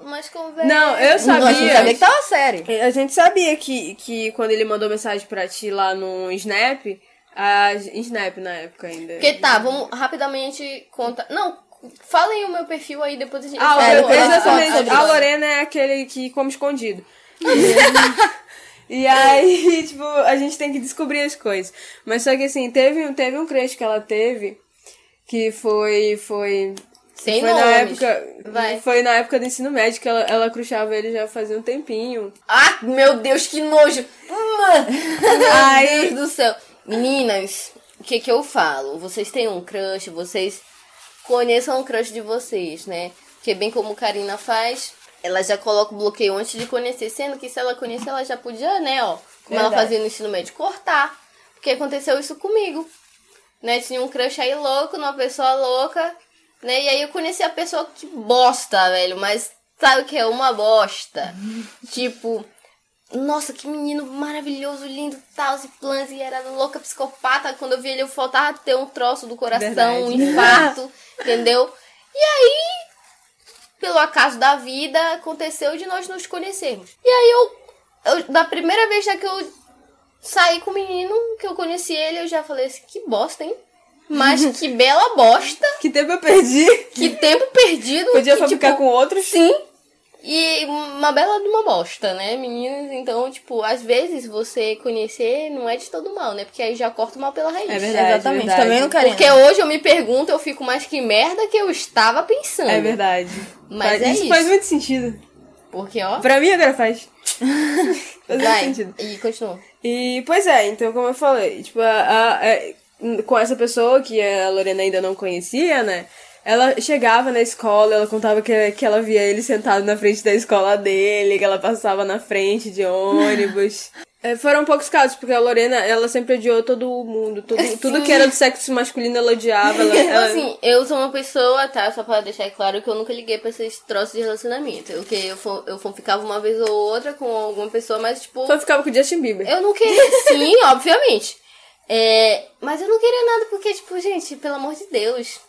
Mas conversa... Não, eu sabia. sabia que tava sério. A gente sabia que, que quando ele mandou mensagem pra ti lá no Snap, a Snap na época ainda. Porque tá, vamos rapidamente contar. Não, falem o meu perfil aí, depois a gente Ah, fala. É, a exatamente. A. Lorena é aquele que come escondido. E aí, tipo, a gente tem que descobrir as coisas. Mas só que assim, teve, um- teve um crush que ela teve que foi. foi Sem foi na época. Vai. Foi na época do ensino médio que ela, ela crushava ele já fazia um tempinho. Ah, meu Deus, que nojo! Meu Aí- Deus do céu. Meninas, o que que eu falo? Vocês têm um crush, vocês conheçam o crush de vocês, né? Porque bem como Karina faz, ela já coloca o bloqueio antes de conhecer, sendo que se ela conhecer, ela já podia, né, ó, como ela Verdade. fazia no ensino médio, cortar. Porque aconteceu isso comigo. Né? Tinha um crush aí louco, numa pessoa louca, né? E aí eu conheci a pessoa que bosta, velho, mas Sabe o que é uma bosta? tipo, nossa, que menino maravilhoso, lindo, tal, e planos, e era louca psicopata. Quando eu vi ele, eu faltava ter um troço do coração, Verdade. um infarto, entendeu? E aí, pelo acaso da vida, aconteceu de nós nos conhecermos. E aí eu, eu da primeira vez já que eu saí com o menino, que eu conheci ele, eu já falei assim, que bosta, hein? Mas que bela bosta, Que tempo eu perdi? que tempo perdido. Podia que, ficar tipo, com outros? Sim. E uma bela de uma bosta, né, meninas? Então, tipo, às vezes você conhecer não é de todo mal, né? Porque aí já corta o mal pela raiz. É verdade. Exatamente. verdade. Também não Karina. Porque hoje eu me pergunto, eu fico mais que merda que eu estava pensando. É verdade. Mas Faz- é isso isso. faz muito sentido. Porque, ó, Pra mim agora faz. faz muito vai. sentido. E continua. E, pois é, então, como eu falei, tipo, a, a- a- com essa pessoa que a Lorena ainda não conhecia, né? Ela chegava na escola, ela contava que, que ela via ele sentado na frente da escola dele, que ela passava na frente de ônibus. É, foram poucos casos, porque a Lorena, ela sempre odiou todo mundo, todo, tudo que era do sexo masculino ela odiava. Ela, ela- assim, eu sou uma pessoa, tá? Só pra deixar claro que eu nunca liguei pra esses troços de relacionamento. Eu, que eu, eu fo- ficava uma vez ou outra com alguma pessoa, mas tipo. só ficava com o Justin Bieber. Eu não queria, sim, obviamente. É, mas eu não queria nada porque, tipo, gente, pelo amor de Deus.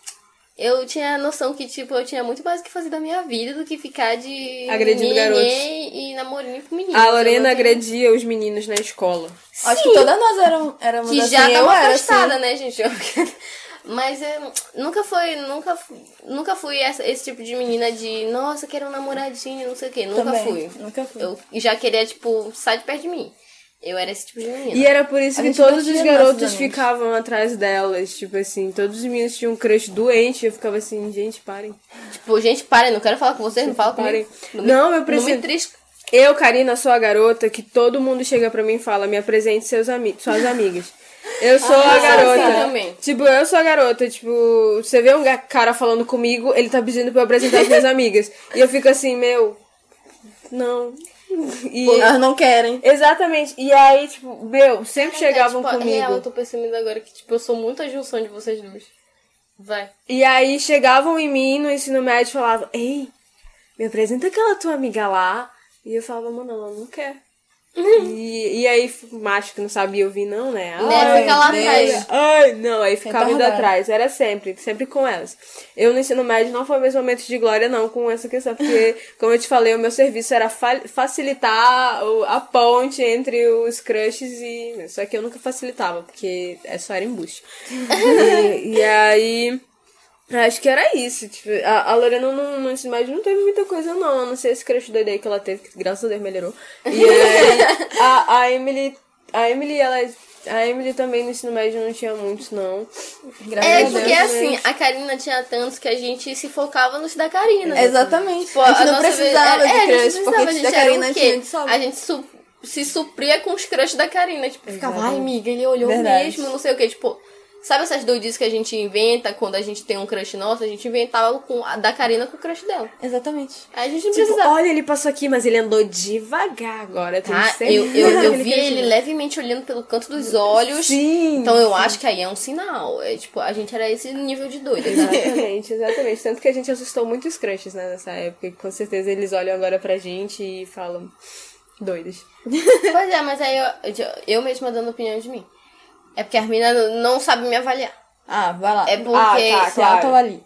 Eu tinha a noção que, tipo, eu tinha muito mais o que fazer da minha vida do que ficar de. Agredindo garotos. E namorinho com meninos. A Lorena agredia os meninos na escola. Acho que todas nós éramos, éramos Que assim. já eu tava era afastada, assim. né, gente? Mas eu nunca foi, nunca, nunca fui essa- esse tipo de menina de, nossa, quero um namoradinho, não sei o quê. Nunca Também, fui. nunca fui. Eu já queria, tipo, sai de perto de mim. Eu era esse tipo de menina. E era por isso A que todos os garotos ficavam atrás delas. Tipo assim, todos os meninos tinham um crush doente. Eu ficava assim, gente, parem. Tipo, gente, parem, não quero falar com vocês, não fala Parem. comigo. Não, eu Não me preciso. trisca. Eu, Karina, sou a garota que todo mundo chega pra mim e fala: me apresente seus ami suas amigas. Eu sou a Ah, garota. sim, também. Tipo, eu sou a garota. Tipo, você vê um cara falando comigo, ele tá pedindo pra eu apresentar as minhas amigas. E eu fico assim, meu. Não. E, Elas não querem. exatamente. E aí, tipo, meu, sempre chegavam é, tipo, comigo. Real, eu tô percebendo agora que, tipo, eu sou muito a junção de vocês duas. Vai. E aí chegavam em mim no ensino médio e falavam, ei, me apresenta aquela tua amiga lá. E eu falava, mano, ela não quer. E, e aí, macho que não sabia ouvir, não, né? Né, fica lá atrás. Ai, não, aí ficava indo atrás. Era sempre, sempre com elas. Eu no ensino médio não foi o mesmo momento de glória, não, com essa questão. Porque, como eu te falei, o meu serviço era fa- facilitar o- a ponte entre os crushes e. Só que eu nunca facilitava, porque é só era embuste. e, e aí. Acho que era isso. Tipo, a, a Lorena no, no ensino médio não teve muita coisa, não. A não ser esse crush doido aí que ela teve, que graças a Deus melhorou. E aí, a, a Emily. A Emily, ela. A Emily também no ensino médio não tinha muitos, não. Graças É, a Deus, porque assim, a Karina tinha tantos que a gente se focava nos da Karina. né? Exatamente. Tipo, a gente não precisava vez- é, de a gente crush, não porque precisava, a gente da Karina tinha de sobra. A gente su- se supria com os crush da Karina. Tipo, ficava, ai, amiga, ele olhou Verdade. mesmo, não sei o quê. Tipo, sabe essas doidices que a gente inventa quando a gente tem um crush nosso? A gente inventava com a da Karina com o crush dela. Exatamente. Aí a gente não Tipo, precisava. olha, ele passou aqui, mas ele andou devagar agora. Tá, certeza eu, eu, eu vi ele levemente olhando pelo canto dos olhos. Sim, Então eu acho que aí é um sinal. É, tipo, a gente era esse nível de doida? Exatamente, exatamente. Tanto que a gente assustou muitos crushes, né, nessa época. Com certeza eles olham agora pra gente e falam doidos. Pois é, mas aí eu, eu mesma dando opinião de mim. É porque a menina não sabe me avaliar. Ah, vai lá. É porque. Ah, tá, claro. autoavalie.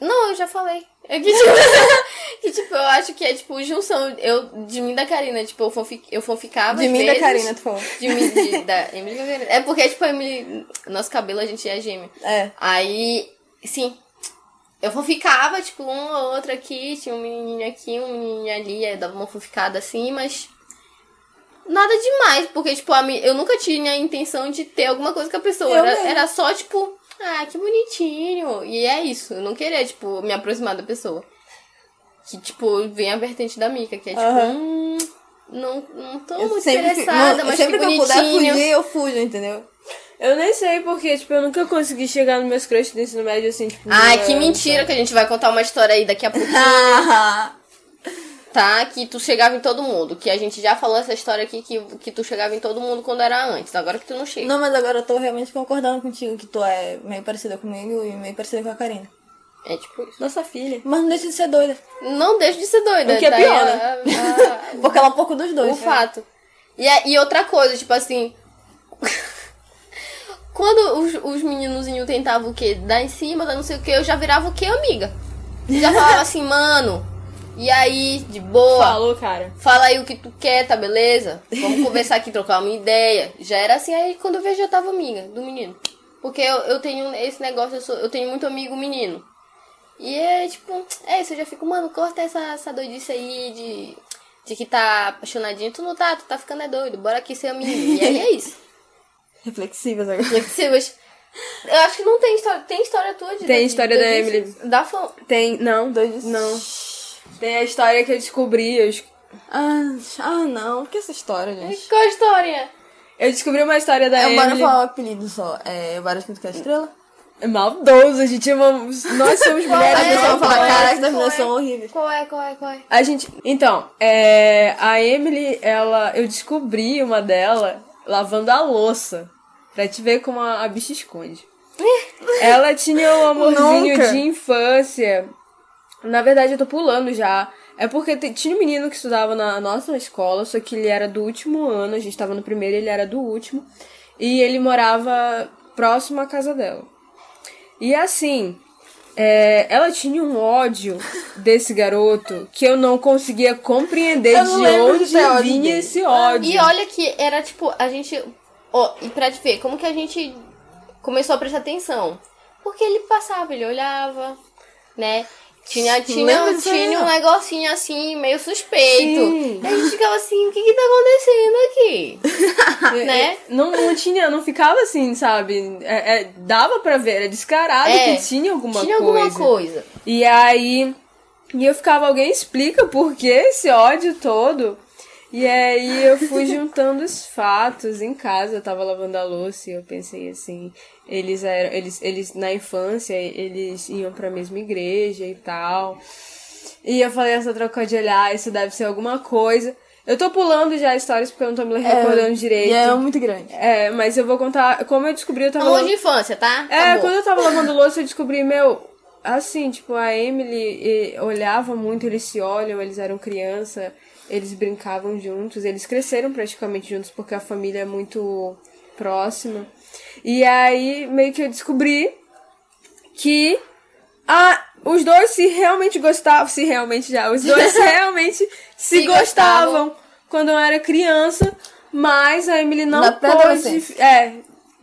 Não, eu já falei. É que tipo, que, tipo, eu acho que é tipo junção eu, de mim e da Karina. Tipo, eu, fanfic, eu fanficava. De mim e da vezes, Karina, tu falou. De mim, de, da Emily da Karina. É porque, tipo, a Emily. Nosso cabelo a gente é gêmeo. É. Aí, sim. Eu fanficava, tipo, um ou outro aqui, tinha um menininho aqui, um menininho ali, aí dava uma fanficada assim, mas. Nada demais, porque, tipo, a eu nunca tinha a intenção de ter alguma coisa com a pessoa. Era, era só, tipo, ah, que bonitinho. E é isso. Eu não queria, tipo, me aproximar da pessoa. Que, tipo, vem a vertente da Mica, que é tipo, Aham. hum, não, não tô Eu muito sempre, interessada, não, mas sempre que que eu puder fugir, eu fujo, entendeu? Eu nem sei porque, tipo, eu nunca consegui chegar nos meus crushes do ensino médio assim, tipo. Ai, que mentira que a gente vai contar uma história aí daqui a pouquinho. Tá? Que tu chegava em todo mundo. Que a gente já falou essa história aqui que, que tu chegava em todo mundo quando era antes. Agora que tu não chega. não, mas agora eu tô realmente concordando contigo que tu é meio parecida comigo e meio parecida com a Karina. É tipo isso. Nossa filha. Mas não deixa de ser doida. Não deixa de ser doida. O que é daí pior, né? a- Porque ela é um pouco dos dois. o fato. E, é- e outra coisa, tipo assim. Quando os, os meninozinhos tentavam o quê? Dar em cima, dar não sei o quê, eu já virava o quê, amiga? Já falava assim, mano. E aí, de boa. Falou, cara. Fala aí o que tu quer, tá beleza? Vamos conversar aqui, trocar uma ideia. Já era assim, aí quando eu vejo eu tava amiga do menino. Porque eu, eu tenho esse negócio, eu, sou- eu tenho muito amigo menino. E é tipo, é isso, eu já fico, mano, corta essa, essa doidice aí de, de que tá apaixonadinho. Tu não tá, tu tá ficando é doido, bora aqui ser amigo. E aí é isso. Reflexivas agora. Flexíveis. Eu acho que não tem história. Tem história tua de Tem história da Emily. Da fã. Tem. Não, Dois. não. Tem a história que eu descobri. Eu, Ah, ah, não. Que essa história, gente? Qual a história? eu descobri uma história da É, bora Emily. falar o apelido só. É Várias Quinto que é estrela? É maldoso, a gente ama. Nós somos mulheres, é? falar, qual é? caraca, as Qual meninas é? são horríveis. Qual é, qual é, qual é? A gente. Então, é, a Emily, ela. Eu descobri uma dela lavando a louça. Pra te ver como a, a bicha esconde. ela tinha um amorzinho Nunca. de infância. Na verdade, eu tô pulando já. É porque tinha um menino que estudava na nossa escola, só que ele era do último ano, a gente tava no primeiro, ele era do último. E ele morava próximo à casa dela. E assim, é, ela tinha um ódio desse garoto que eu não conseguia compreender Eu de onde vinha dele. esse ódio. E olha que era tipo, a gente. Ó, e pra te ver, como que a gente começou a prestar atenção? Porque ele passava, ele olhava, né? Tinha, tinha, tinha um negocinho assim, meio suspeito. Sim. E a gente ficava assim, o que que tá acontecendo aqui? né? Não, não tinha, não ficava assim, sabe? É, é, dava pra ver, era descarado É, que tinha alguma tinha coisa. alguma coisa. E aí, e eu ficava, alguém explica por que esse ódio todo? E aí eu fui juntando os fatos em casa, eu tava lavando a louça e eu pensei assim, eles eram, eles, eles na infância, eles iam pra mesma igreja e tal. E eu falei, essa troca de olhar, isso deve ser alguma coisa. Eu tô pulando já histórias porque eu não tô me recordando direito. E é muito grande. É, mas eu vou contar, como eu descobri, eu tava... Amor de infância, tá? É, Acabou. quando eu tava lavando louça, eu descobri, meu, assim, tipo, a Emily olhava muito, eles se olham, eles eram criança, eles brincavam juntos, eles cresceram praticamente juntos porque a família é muito próxima. E aí, meio que eu descobri que ah, os dois se realmente gostavam, se realmente já, os dois realmente se, Se gostavam, gostavam. quando eu era criança, mas a Emily não Na pôde. É,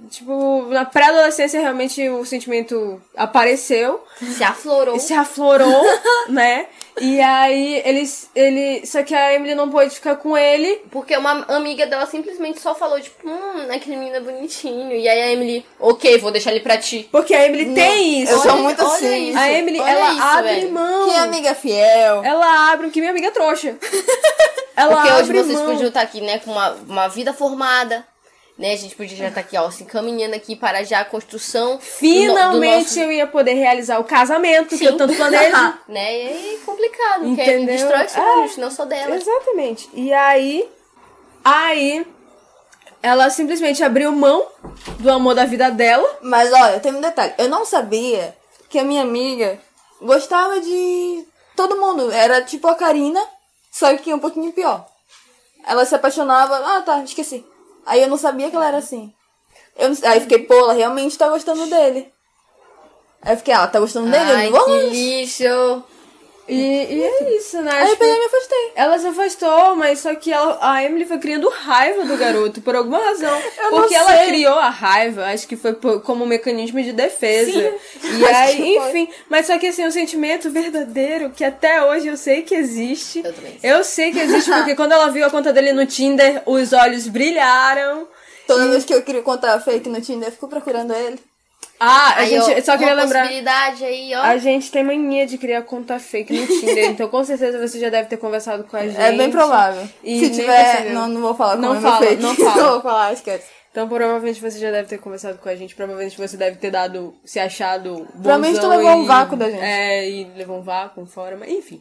tipo, na pré-adolescência realmente o sentimento apareceu, Se aflorou. se aflorou, né? E aí eles, ele, só que a Emily não pôde ficar com ele. Porque uma amiga dela simplesmente só falou, tipo, hum, aquele menino é bonitinho. E aí a Emily, ok, vou deixar ele pra ti. Porque a Emily tem isso. eu sou Olha- muito olha assim. isso, A Emily, olha ela isso, abre velho. mão. Que amiga fiel. Ela abre, que minha amiga é trouxa. ela Porque hoje abre vocês mão. podiam estar aqui, né, com uma, uma vida formada. Né, a gente podia já estar aqui, ó, se encaminhando aqui para já a construção. do no- Finalmente do nosso- eu ia poder realizar o casamento que Sim. eu tanto planejo. Né, e aí complicado, porque Entendeu? destrói os É. sonhos, não só dela. Exatamente. E aí, aí, ela simplesmente abriu mão do amor da vida dela. Mas olha, tem um detalhe. Eu não sabia que a minha amiga gostava de todo mundo. Era tipo a Karina, só que um pouquinho pior. Ela se apaixonava. Ah, tá, esqueci. Aí eu não sabia que ela era assim. Eu, aí fiquei, pô, ela realmente tá gostando dele. Aí eu fiquei, ela tá gostando dele? Ai, eu não vou que lixo. E, e é isso, né? Aí eu Tipo, peguei e me afastei. ela se afastou, mas só que ela, a Emily foi criando raiva do garoto, por alguma razão. não Porque ela sei. criou a raiva, acho que foi por- como um mecanismo de defesa. E acho aí, que foi. enfim. Mas só que assim, um sentimento verdadeiro que até hoje eu sei que existe. Eu também. Eu sei que existe, porque quando ela viu a conta dele no Tinder, os olhos brilharam. Toda vez que eu queria contar fake no Tinder, eu fico procurando ele. Ah, a Aí, gente ó, só queria lembrar. aí. A gente tem mania de criar conta fake no Tinder, então com certeza você já deve ter conversado com a gente. É bem provável. E Se tiver, não, não vou falar como Não fala, fake. não fala. vou falar, esquece. Então provavelmente você já deve ter conversado com a gente, provavelmente você deve ter dado, se achado Provavelmente tu bonzão levou um e- vácuo da gente. É, e levou um vácuo fora, mas enfim.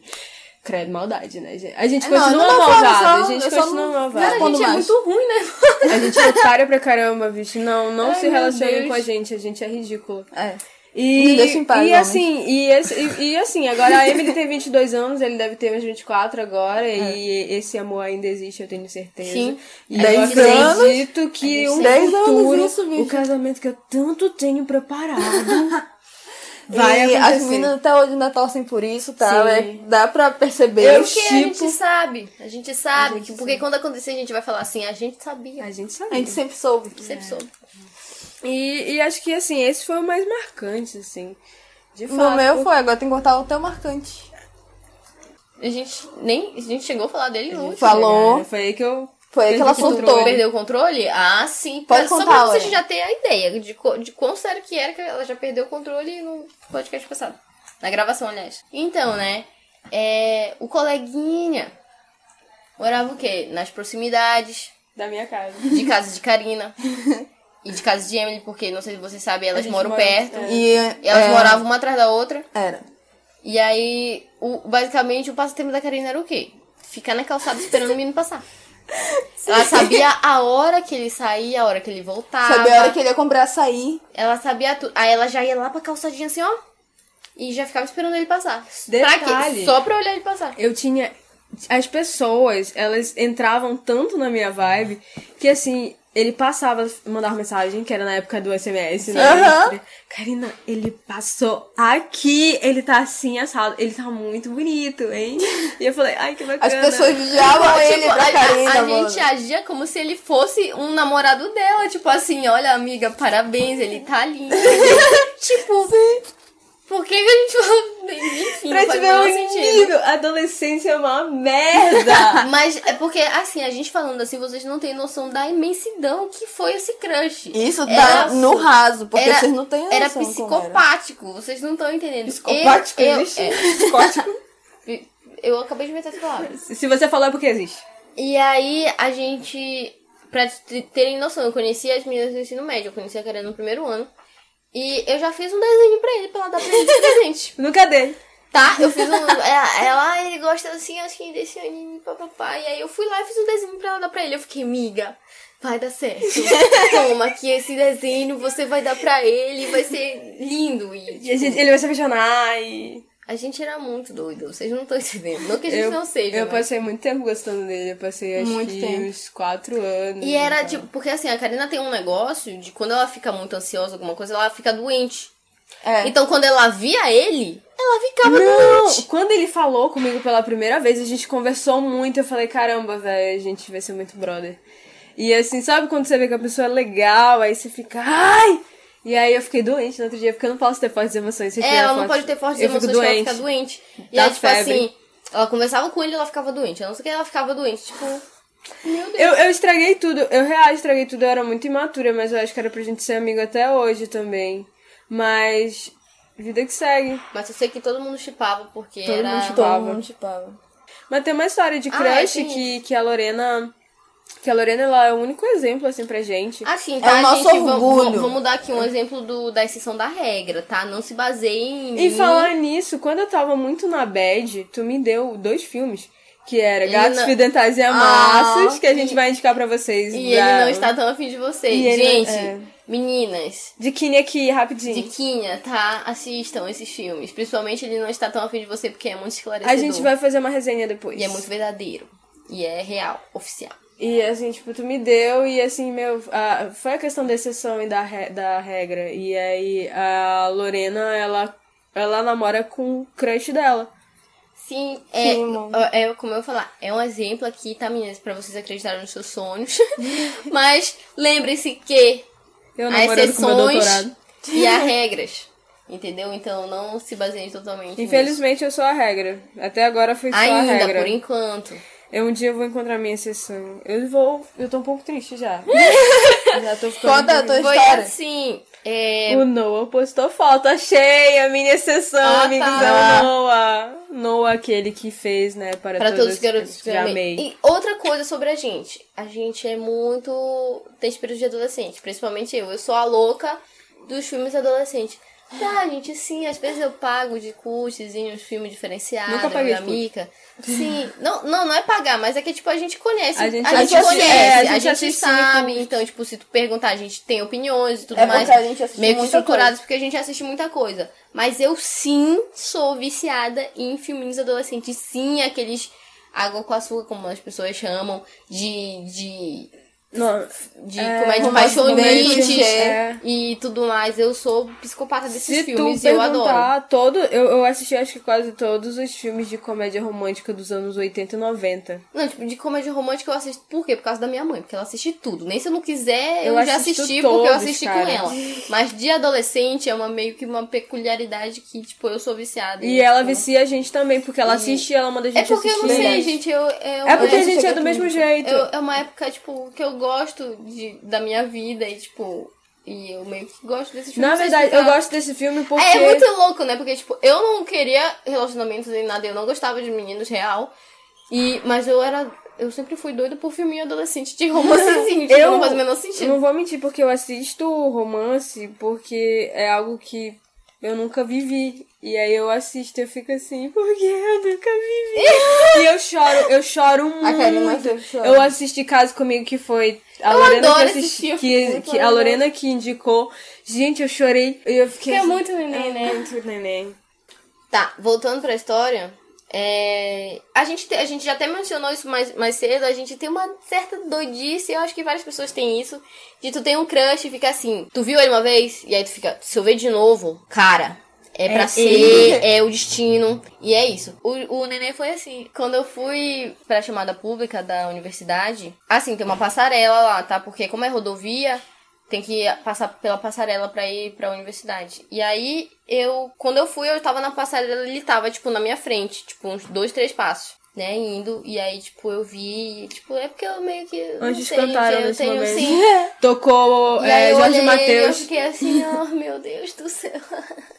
Credo, maldade, né, gente? A gente É, não, continua não, só- a gente continua não- malvada. Cara, a gente é mais. muito ruim, né? A gente é otária pra caramba, bicho. Não, não Ai, se meu relacione Deus. com a gente, a gente é ridículo. É. E, em paz, e assim, e, esse- e, e assim, agora a Emily tem 22 anos, ele deve ter uns 24 agora, e esse amor ainda existe, eu tenho certeza. Sim. E A eu gente sente- acredito que um futuro, anos isso, o casamento que eu tanto tenho preparado, vai e acontecer. as meninas até hoje ainda torcem por isso, tá? Sim. É, dá pra perceber. Eu Porque a gente tipo- sabe, a gente sabe. A gente que, porque quando acontecer, a gente vai falar assim, a gente sabia. A gente sabe. A gente sempre soube. Sempre soube. E, e acho que, assim, esse foi o mais marcante, assim. De fato. No meu foi, agora tem que cortar o teu marcante. A gente nem. A gente chegou a falar dele no último. Falou. É, Foi aí que eu... Foi aí que ela surtou. Perdeu o controle? Ah, sim. Pode Só contar, pra você Lorena. já ter a ideia de, de quão sério que era que ela já perdeu o controle no podcast passado. Na gravação, aliás. Então, né? É, o coleguinha morava o quê? Nas proximidades Da minha casa. de casa de Karina. e de casa de Emily, porque não sei se vocês sabem, elas moram mora- perto. é. E, E elas é, moravam uma atrás da outra. Era. E aí, o, basicamente, o passatempo da Karina era o quê? Ficar na calçada esperando o menino passar. Ela sabia a hora que ele saía, a hora que ele voltava. Sabia a hora que ele ia comprar açaí. Ela sabia tudo. Aí ela já ia lá pra calçadinha assim, ó. E já ficava esperando ele passar. Pra Detalhe. quê? Só pra olhar ele passar. Eu tinha. As pessoas, elas entravam tanto na minha vibe que assim, ele passava, mandava mensagem, que era na época do SMS, né? Aham. Karina, ele passou aqui, ele tá assim assado, ele tá muito bonito, hein? E eu falei, ai que As bacana. pessoas vigiavam ele Tipo, pra a, Karina, a, a gente agia como se ele fosse um namorado dela. Tipo assim, olha, amiga, parabéns, ele tá lindo. tipo, por que, que a gente falou. Enfim, Pra não te faz ver o sentido. nível, adolescência é uma merda. Mas é porque, assim, a gente falando assim, vocês não têm noção da imensidão que foi esse crush. Isso Era- dá no raso, porque era- vocês não têm noção Era psicopático, vocês não estão entendendo. Psicopático eu, eu, existe? é, Psicótico. eu acabei de inventar essa palavra. Se você falou é porque existe. E aí, a gente, pra terem noção, eu conheci as meninas do ensino médio, eu conheci a Karen no primeiro ano. E eu já fiz um desenho pra ele, pra ela dar pra ele de presente. Nunca dei. Tá? Eu fiz um. Ela, ela ele gosta assim, assim, desse anime, papapá. E aí eu fui lá e fiz um desenho pra ela dar pra ele. Eu fiquei, miga, vai dar certo. Toma aqui esse desenho, você vai dar pra ele, vai ser lindo. E, E tipo, gente- ele vai se apaixonar e. a gente era muito doido, vocês não estão entendendo. Não que a gente Eu, não seja. eu mas- passei muito tempo gostando dele. Eu passei acho Muito que tempo. uns quatro anos. E era tipo, porque assim, a Karina tem um negócio de quando ela fica muito ansiosa, alguma coisa, ela fica doente. É. Então quando ela via ele, ela ficava Não, doente. quando ele falou comigo pela primeira vez, a gente conversou muito. Eu falei, caramba, velho, a gente vai ser muito brother. E assim, sabe quando você vê que a pessoa é legal, aí você fica, ai! E aí eu fiquei doente no outro dia, porque eu não posso ter fortes emoções. Se eu É, ela não fortes- pode ter fortes eu fico emoções que ela doente. fica doente. E Dá aí, tipo febre. assim, ela conversava com ele e ela ficava doente. A não ser que ela ficava doente. Tipo, meu Deus. Eu, eu estraguei tudo, eu real estraguei tudo, eu era muito imatura, mas eu acho que era pra gente ser amigo até hoje também. Mas, vida que segue. Mas eu sei que todo mundo chipava, porque Todo era. mundo chipava. Todo mundo chipava. Mas tem uma história de Ah, crush tem que, que a Lorena. Que a Lorena ela é o único exemplo, assim, pra gente. Assim, É tá, o nosso gente? Vamos- orgulho. Vamos, vamos dar aqui um exemplo do, da exceção da regra, tá? Não se baseie em. E falar nisso, quando eu tava muito na bad, tu me deu dois filmes. Que era Ele Gatos não- Fidentais e Amassos, Ah, que a gente e- vai indicar pra vocês. E da- ele não está tão afim de você. E ele- Gente, é. meninas, Kine aqui, rapidinho. Diquinha, tá? Assistam esses filmes. Principalmente ele não está tão afim de você porque é muito esclarecedor. A gente vai fazer uma resenha depois. E é muito verdadeiro. E é real, oficial. E assim, tipo, tu me deu e assim, meu, a- foi a questão da exceção e da, re- da regra. E aí a Lorena, ela, ela namora com o crush dela. Sim, é, Sim, é como eu falar, é um exemplo aqui, tá, meninas? Pra vocês acreditarem nos seus sonhos. Mas lembre-se que Eu há exceções e há regras. Entendeu? Então não se baseiem totalmente. nisso. Infelizmente eu sou a regra. Até agora fui só a Ainda, regra. por enquanto. Eu um dia vou encontrar minha exceção. Eu vou. Eu tô um pouco triste já. já tô ficando. Conta a tua Foi história. assim. É, O Noah postou foto, achei a minha exceção, Ah, amigos. tá. É o Noah. Noah, aquele que fez, né, para, Para todos os que garotos que eu amei. E outra coisa sobre a gente. A gente é muito. Tem espírito de adolescente. Principalmente eu. Eu sou a louca dos filmes adolescentes. Tá, gente, sim, às vezes eu pago de curtezinho uns filmes diferenciados, Nunca paguei da. Mica. Sim, não, não, não é pagar, mas é que, tipo, a gente conhece. A gente conhece, assiste- é, a a gente gente, assiste sabe. Então, tipo, se tu perguntar, a gente tem opiniões e tudo É mais. a gente assiste meio que muita estruturadas, porque a gente assiste muita coisa. Mas eu sim sou viciada em filminhos adolescentes. Sim, aqueles água com açúcar, como as pessoas chamam, de. de Não, de É, comédia romântico, é. e tudo mais. Eu sou psicopata desses Se filmes tu e eu adoro. todo, eu, eu assisti acho que quase todos os filmes de comédia romântica dos anos 80 e 90. Não, tipo, de comédia romântica eu assisto. Por quê? Por causa da minha mãe, porque ela assiste tudo. Nem se eu não quiser, eu, Eu já assisti porque eu todos, assisti cara. com ela. Mas de adolescente é uma meio que uma peculiaridade que, tipo, eu sou viciada. E ela tipo, vicia a gente também, porque ela assiste e ela manda a É gente porque eu não assistir. sei, gente. Eu, é, É porque a gente é do mesmo jeito. eu- é uma época, tipo, que eu gosto de, da minha vida e, tipo. E eu meio que gosto desse filme. Na verdade, eu gosto desse filme porque. É, é muito louco, né? Porque, tipo, eu não queria relacionamentos nem nada, eu não gostava de meninos real. E, mas eu era. Eu sempre fui doida por filminho adolescente de romancezinho. tipo, Eu não faz o menor sentido. Não vou mentir, porque eu assisto romance porque é algo que eu nunca vivi. E aí eu assisto e eu fico assim, porque eu nunca vivi. e eu choro, eu choro muito. Eu assisti Caso Comigo, que foi a Eu Lorena que, assisti, que, que a. Lorena que indicou. Gente, eu chorei. Eu fiquei é assim, muito neném, né? muito neném. Tá, voltando pra história. É... A, gente te- a gente já até mencionou isso mais, mais cedo. A gente tem uma certa doidice. Eu acho que várias pessoas têm isso. De tu tem um crush e fica assim. Tu viu ele uma vez? E aí tu fica. Se eu ver de novo, cara. É pra ser, é o destino. E é isso. O, o neném foi assim. Quando eu fui pra chamada pública da universidade, assim, tem uma passarela lá, tá? Porque como é rodovia, tem que passar pela passarela pra ir pra universidade. E aí, eu, quando eu fui, eu tava na passarela, ele tava, tipo, na minha frente, tipo, uns dois, três passos, né, indo. E aí, tipo, eu vi, tipo, é porque eu meio que. Antes sei, cantaram eu tenho, momento. sim. Tocou E aí é, eu Jorge Matheus. eu fiquei assim, oh meu Deus do céu.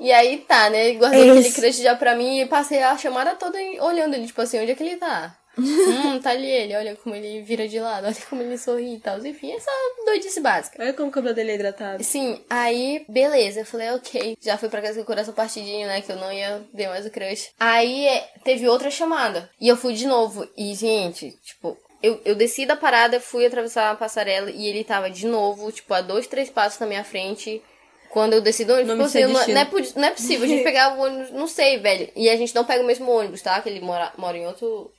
E aí tá, né? Guardei aquele crush já pra mim e passei a chamada toda olhando ele, tipo assim, onde é que ele tá? hum, tá ali ele, olha como ele vira de lado, olha como ele sorri e tal. Enfim, essa doidice básica. Olha como o cabelo dele é hidratado. Sim, aí, beleza. Eu falei, ok. Já fui pra casa com o coração partidinho, né? Que eu não ia ver mais o crush. Aí é, teve outra chamada. E eu fui de novo. E, gente, tipo. Eu, eu desci da parada, fui atravessar a passarela e ele tava de novo, tipo, a dois, três passos na minha frente. Quando eu desci do ônibus, de assim, não, não, é, não é possível. A gente pegava o ônibus, não sei, velho. E a gente não pega o mesmo ônibus, tá? Que ele mora, mora em outro,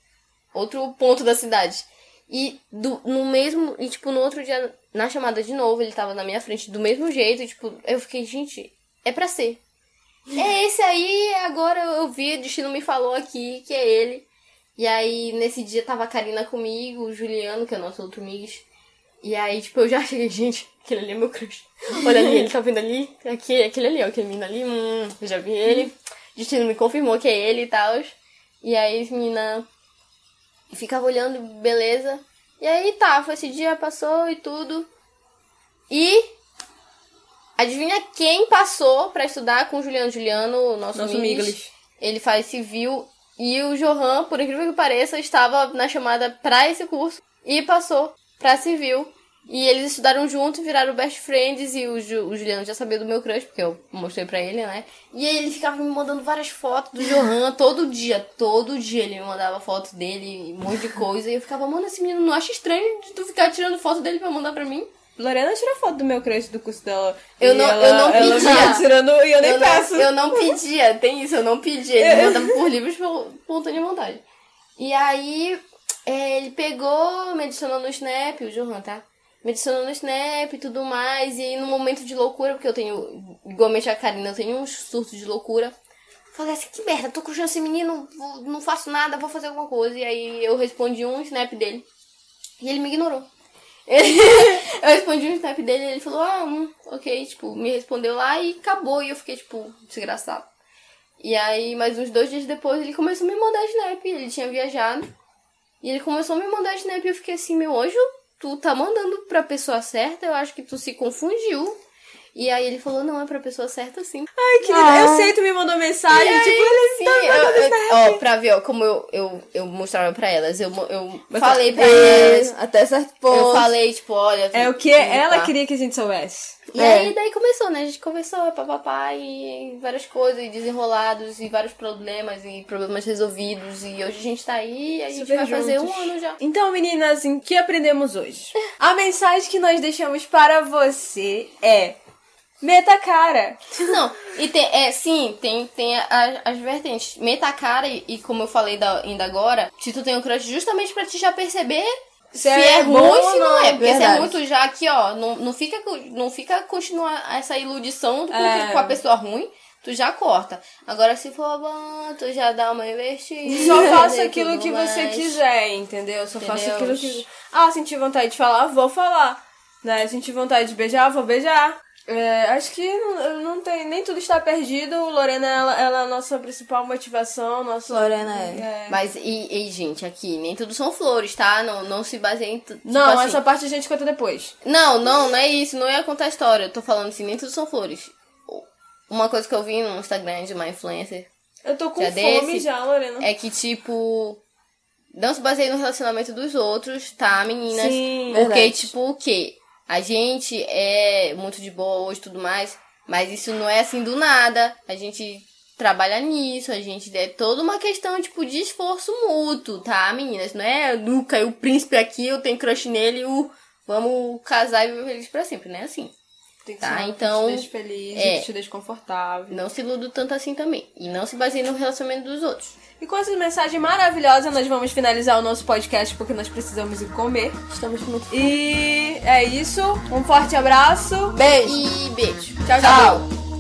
outro ponto da cidade. E do, no mesmo. E, tipo, no outro dia, na chamada de novo, ele tava na minha frente do mesmo jeito. E, tipo, eu fiquei, gente, é pra ser. É esse aí, agora eu vi, o destino me falou aqui que é ele. E aí, nesse dia, tava a Karina comigo, o Juliano, que é o nosso outro Migs. E aí, tipo, eu já cheguei, gente, aquele ali é meu crush. Olha ali, ele tá vendo ali? Aqui, aquele ali, ó, aquele menino ali, hum, eu já vi ele. Destino me confirmou que é ele e tal. E aí, menina ficava olhando, beleza. E aí, tá, foi esse dia, passou e tudo. E adivinha quem passou pra estudar com o Juliano Juliano, o nosso, Nosso Miglis? Miglis. Ele faz civil e o Johan, por incrível que pareça, estava na chamada pra esse curso e passou pra civil. E eles estudaram juntos, viraram best friends e o, Ju- o Juliano já sabia do meu crush, porque eu mostrei pra ele, né? E aí ele ficava me mandando várias fotos do Johan todo dia, todo dia ele me mandava foto dele, um monte de coisa. E eu ficava, mano, esse menino não acha estranho de tu ficar tirando foto dele pra mandar pra mim? Lorena tira foto do meu crush do curso dela. Eu não- ela, eu não ela pedia. fica tirando e eu nem eu peço. Não, eu não pedia, tem isso, eu não pedia. Ele mandava por livros por espontânea vontade. E aí, é, ele pegou, me adicionou no Snap, o Johan, tá? Me adicionou no Snap e tudo mais. E aí, no momento de loucura, porque eu tenho, igualmente a Karina, eu tenho uns surtos de loucura. Falei assim, que merda, tô curtindo esse menino, não faço nada, vou fazer alguma coisa. E aí, eu respondi um Snap dele. E ele me ignorou. Eu respondi um snap dele e ele falou, ah, hum, ok, tipo, me respondeu lá e acabou. E eu fiquei, tipo, desgraçado. E aí, mais uns dois dias depois, ele começou a me mandar snap. Ele tinha viajado. E ele começou a me mandar snap e eu fiquei assim, meu anjo, tu tá mandando pra pessoa certa? Eu acho que tu se confundiu. E aí ele falou, não, é pra pessoa certa sim. Ai, querida, eu sei, tu me mandou mensagem, E aí, tipo, ele sim, tá eu- eu-. Ó, pra ver, ó, como eu, eu, eu mostrava pra elas. Eu, eu falei pra É, elas. até certo Eu ponto. falei, tipo, olha. É o que tu- ela tá. queria que a gente soubesse. E É. aí daí começou, né? A gente conversou, papapá, e várias coisas, e desenrolados, e vários problemas, e problemas resolvidos. E hoje a gente tá aí e a gente Super vai fazer um juntos. ano já. Então, meninas, em que aprendemos hoje? A mensagem que nós deixamos para você é: meta cara. Não, e tem, é, sim, tem, tem a- as vertentes. Meta cara, e, e como eu falei da- ainda agora, se tu tem um crush justamente pra te já perceber se, é, é ruim bom ou se não não, é. Porque se é verdade. muito já aqui, ó, não, não, fica, não fica continuar essa iludição com, É. com a pessoa ruim. Tu já corta. Agora, se for bom, tu já dá uma investida. Só faça aquilo que você mais. quiser, entendeu? Só faça aquilo que. Ah, senti vontade de falar, vou falar. Né? Senti vontade de beijar, vou beijar. É, acho que não, não tem. Nem tudo está perdido. Lorena, ela, ela é a nossa principal motivação. Nossa, Lorena é. Mas, e, e, gente, aqui, nem tudo são flores, tá? Não, não se baseiem... Tipo Não, assim, essa parte a gente conta depois. Não, não, não é isso, não ia contar a história. Eu tô falando assim, nem tudo são flores. Uma coisa que eu vi no Instagram de uma influencer Eu tô com Já fome desse? já, Lorena. é que, tipo, não se baseie no relacionamento dos outros, tá, meninas? Sim, Porque, verdade. tipo, o quê? A gente é muito de boa hoje e tudo mais, mas isso não é assim do nada. A gente trabalha nisso, a gente é toda uma questão, tipo, de esforço mútuo, tá, meninas? Não é Luca e o príncipe aqui, eu tenho crush nele, o vamos casar e viver feliz pra sempre, não é assim. Tem que Tá, ser então, que te feliz, é. que te confortável. Não se iluda tanto assim também. E não se baseie no relacionamento dos outros. E com essa mensagem maravilhosa, nós vamos finalizar o nosso podcast porque nós precisamos ir comer. Estamos muito. E é isso. Um forte abraço. Beijo! E beijo. Tchau, tchau. Tchau.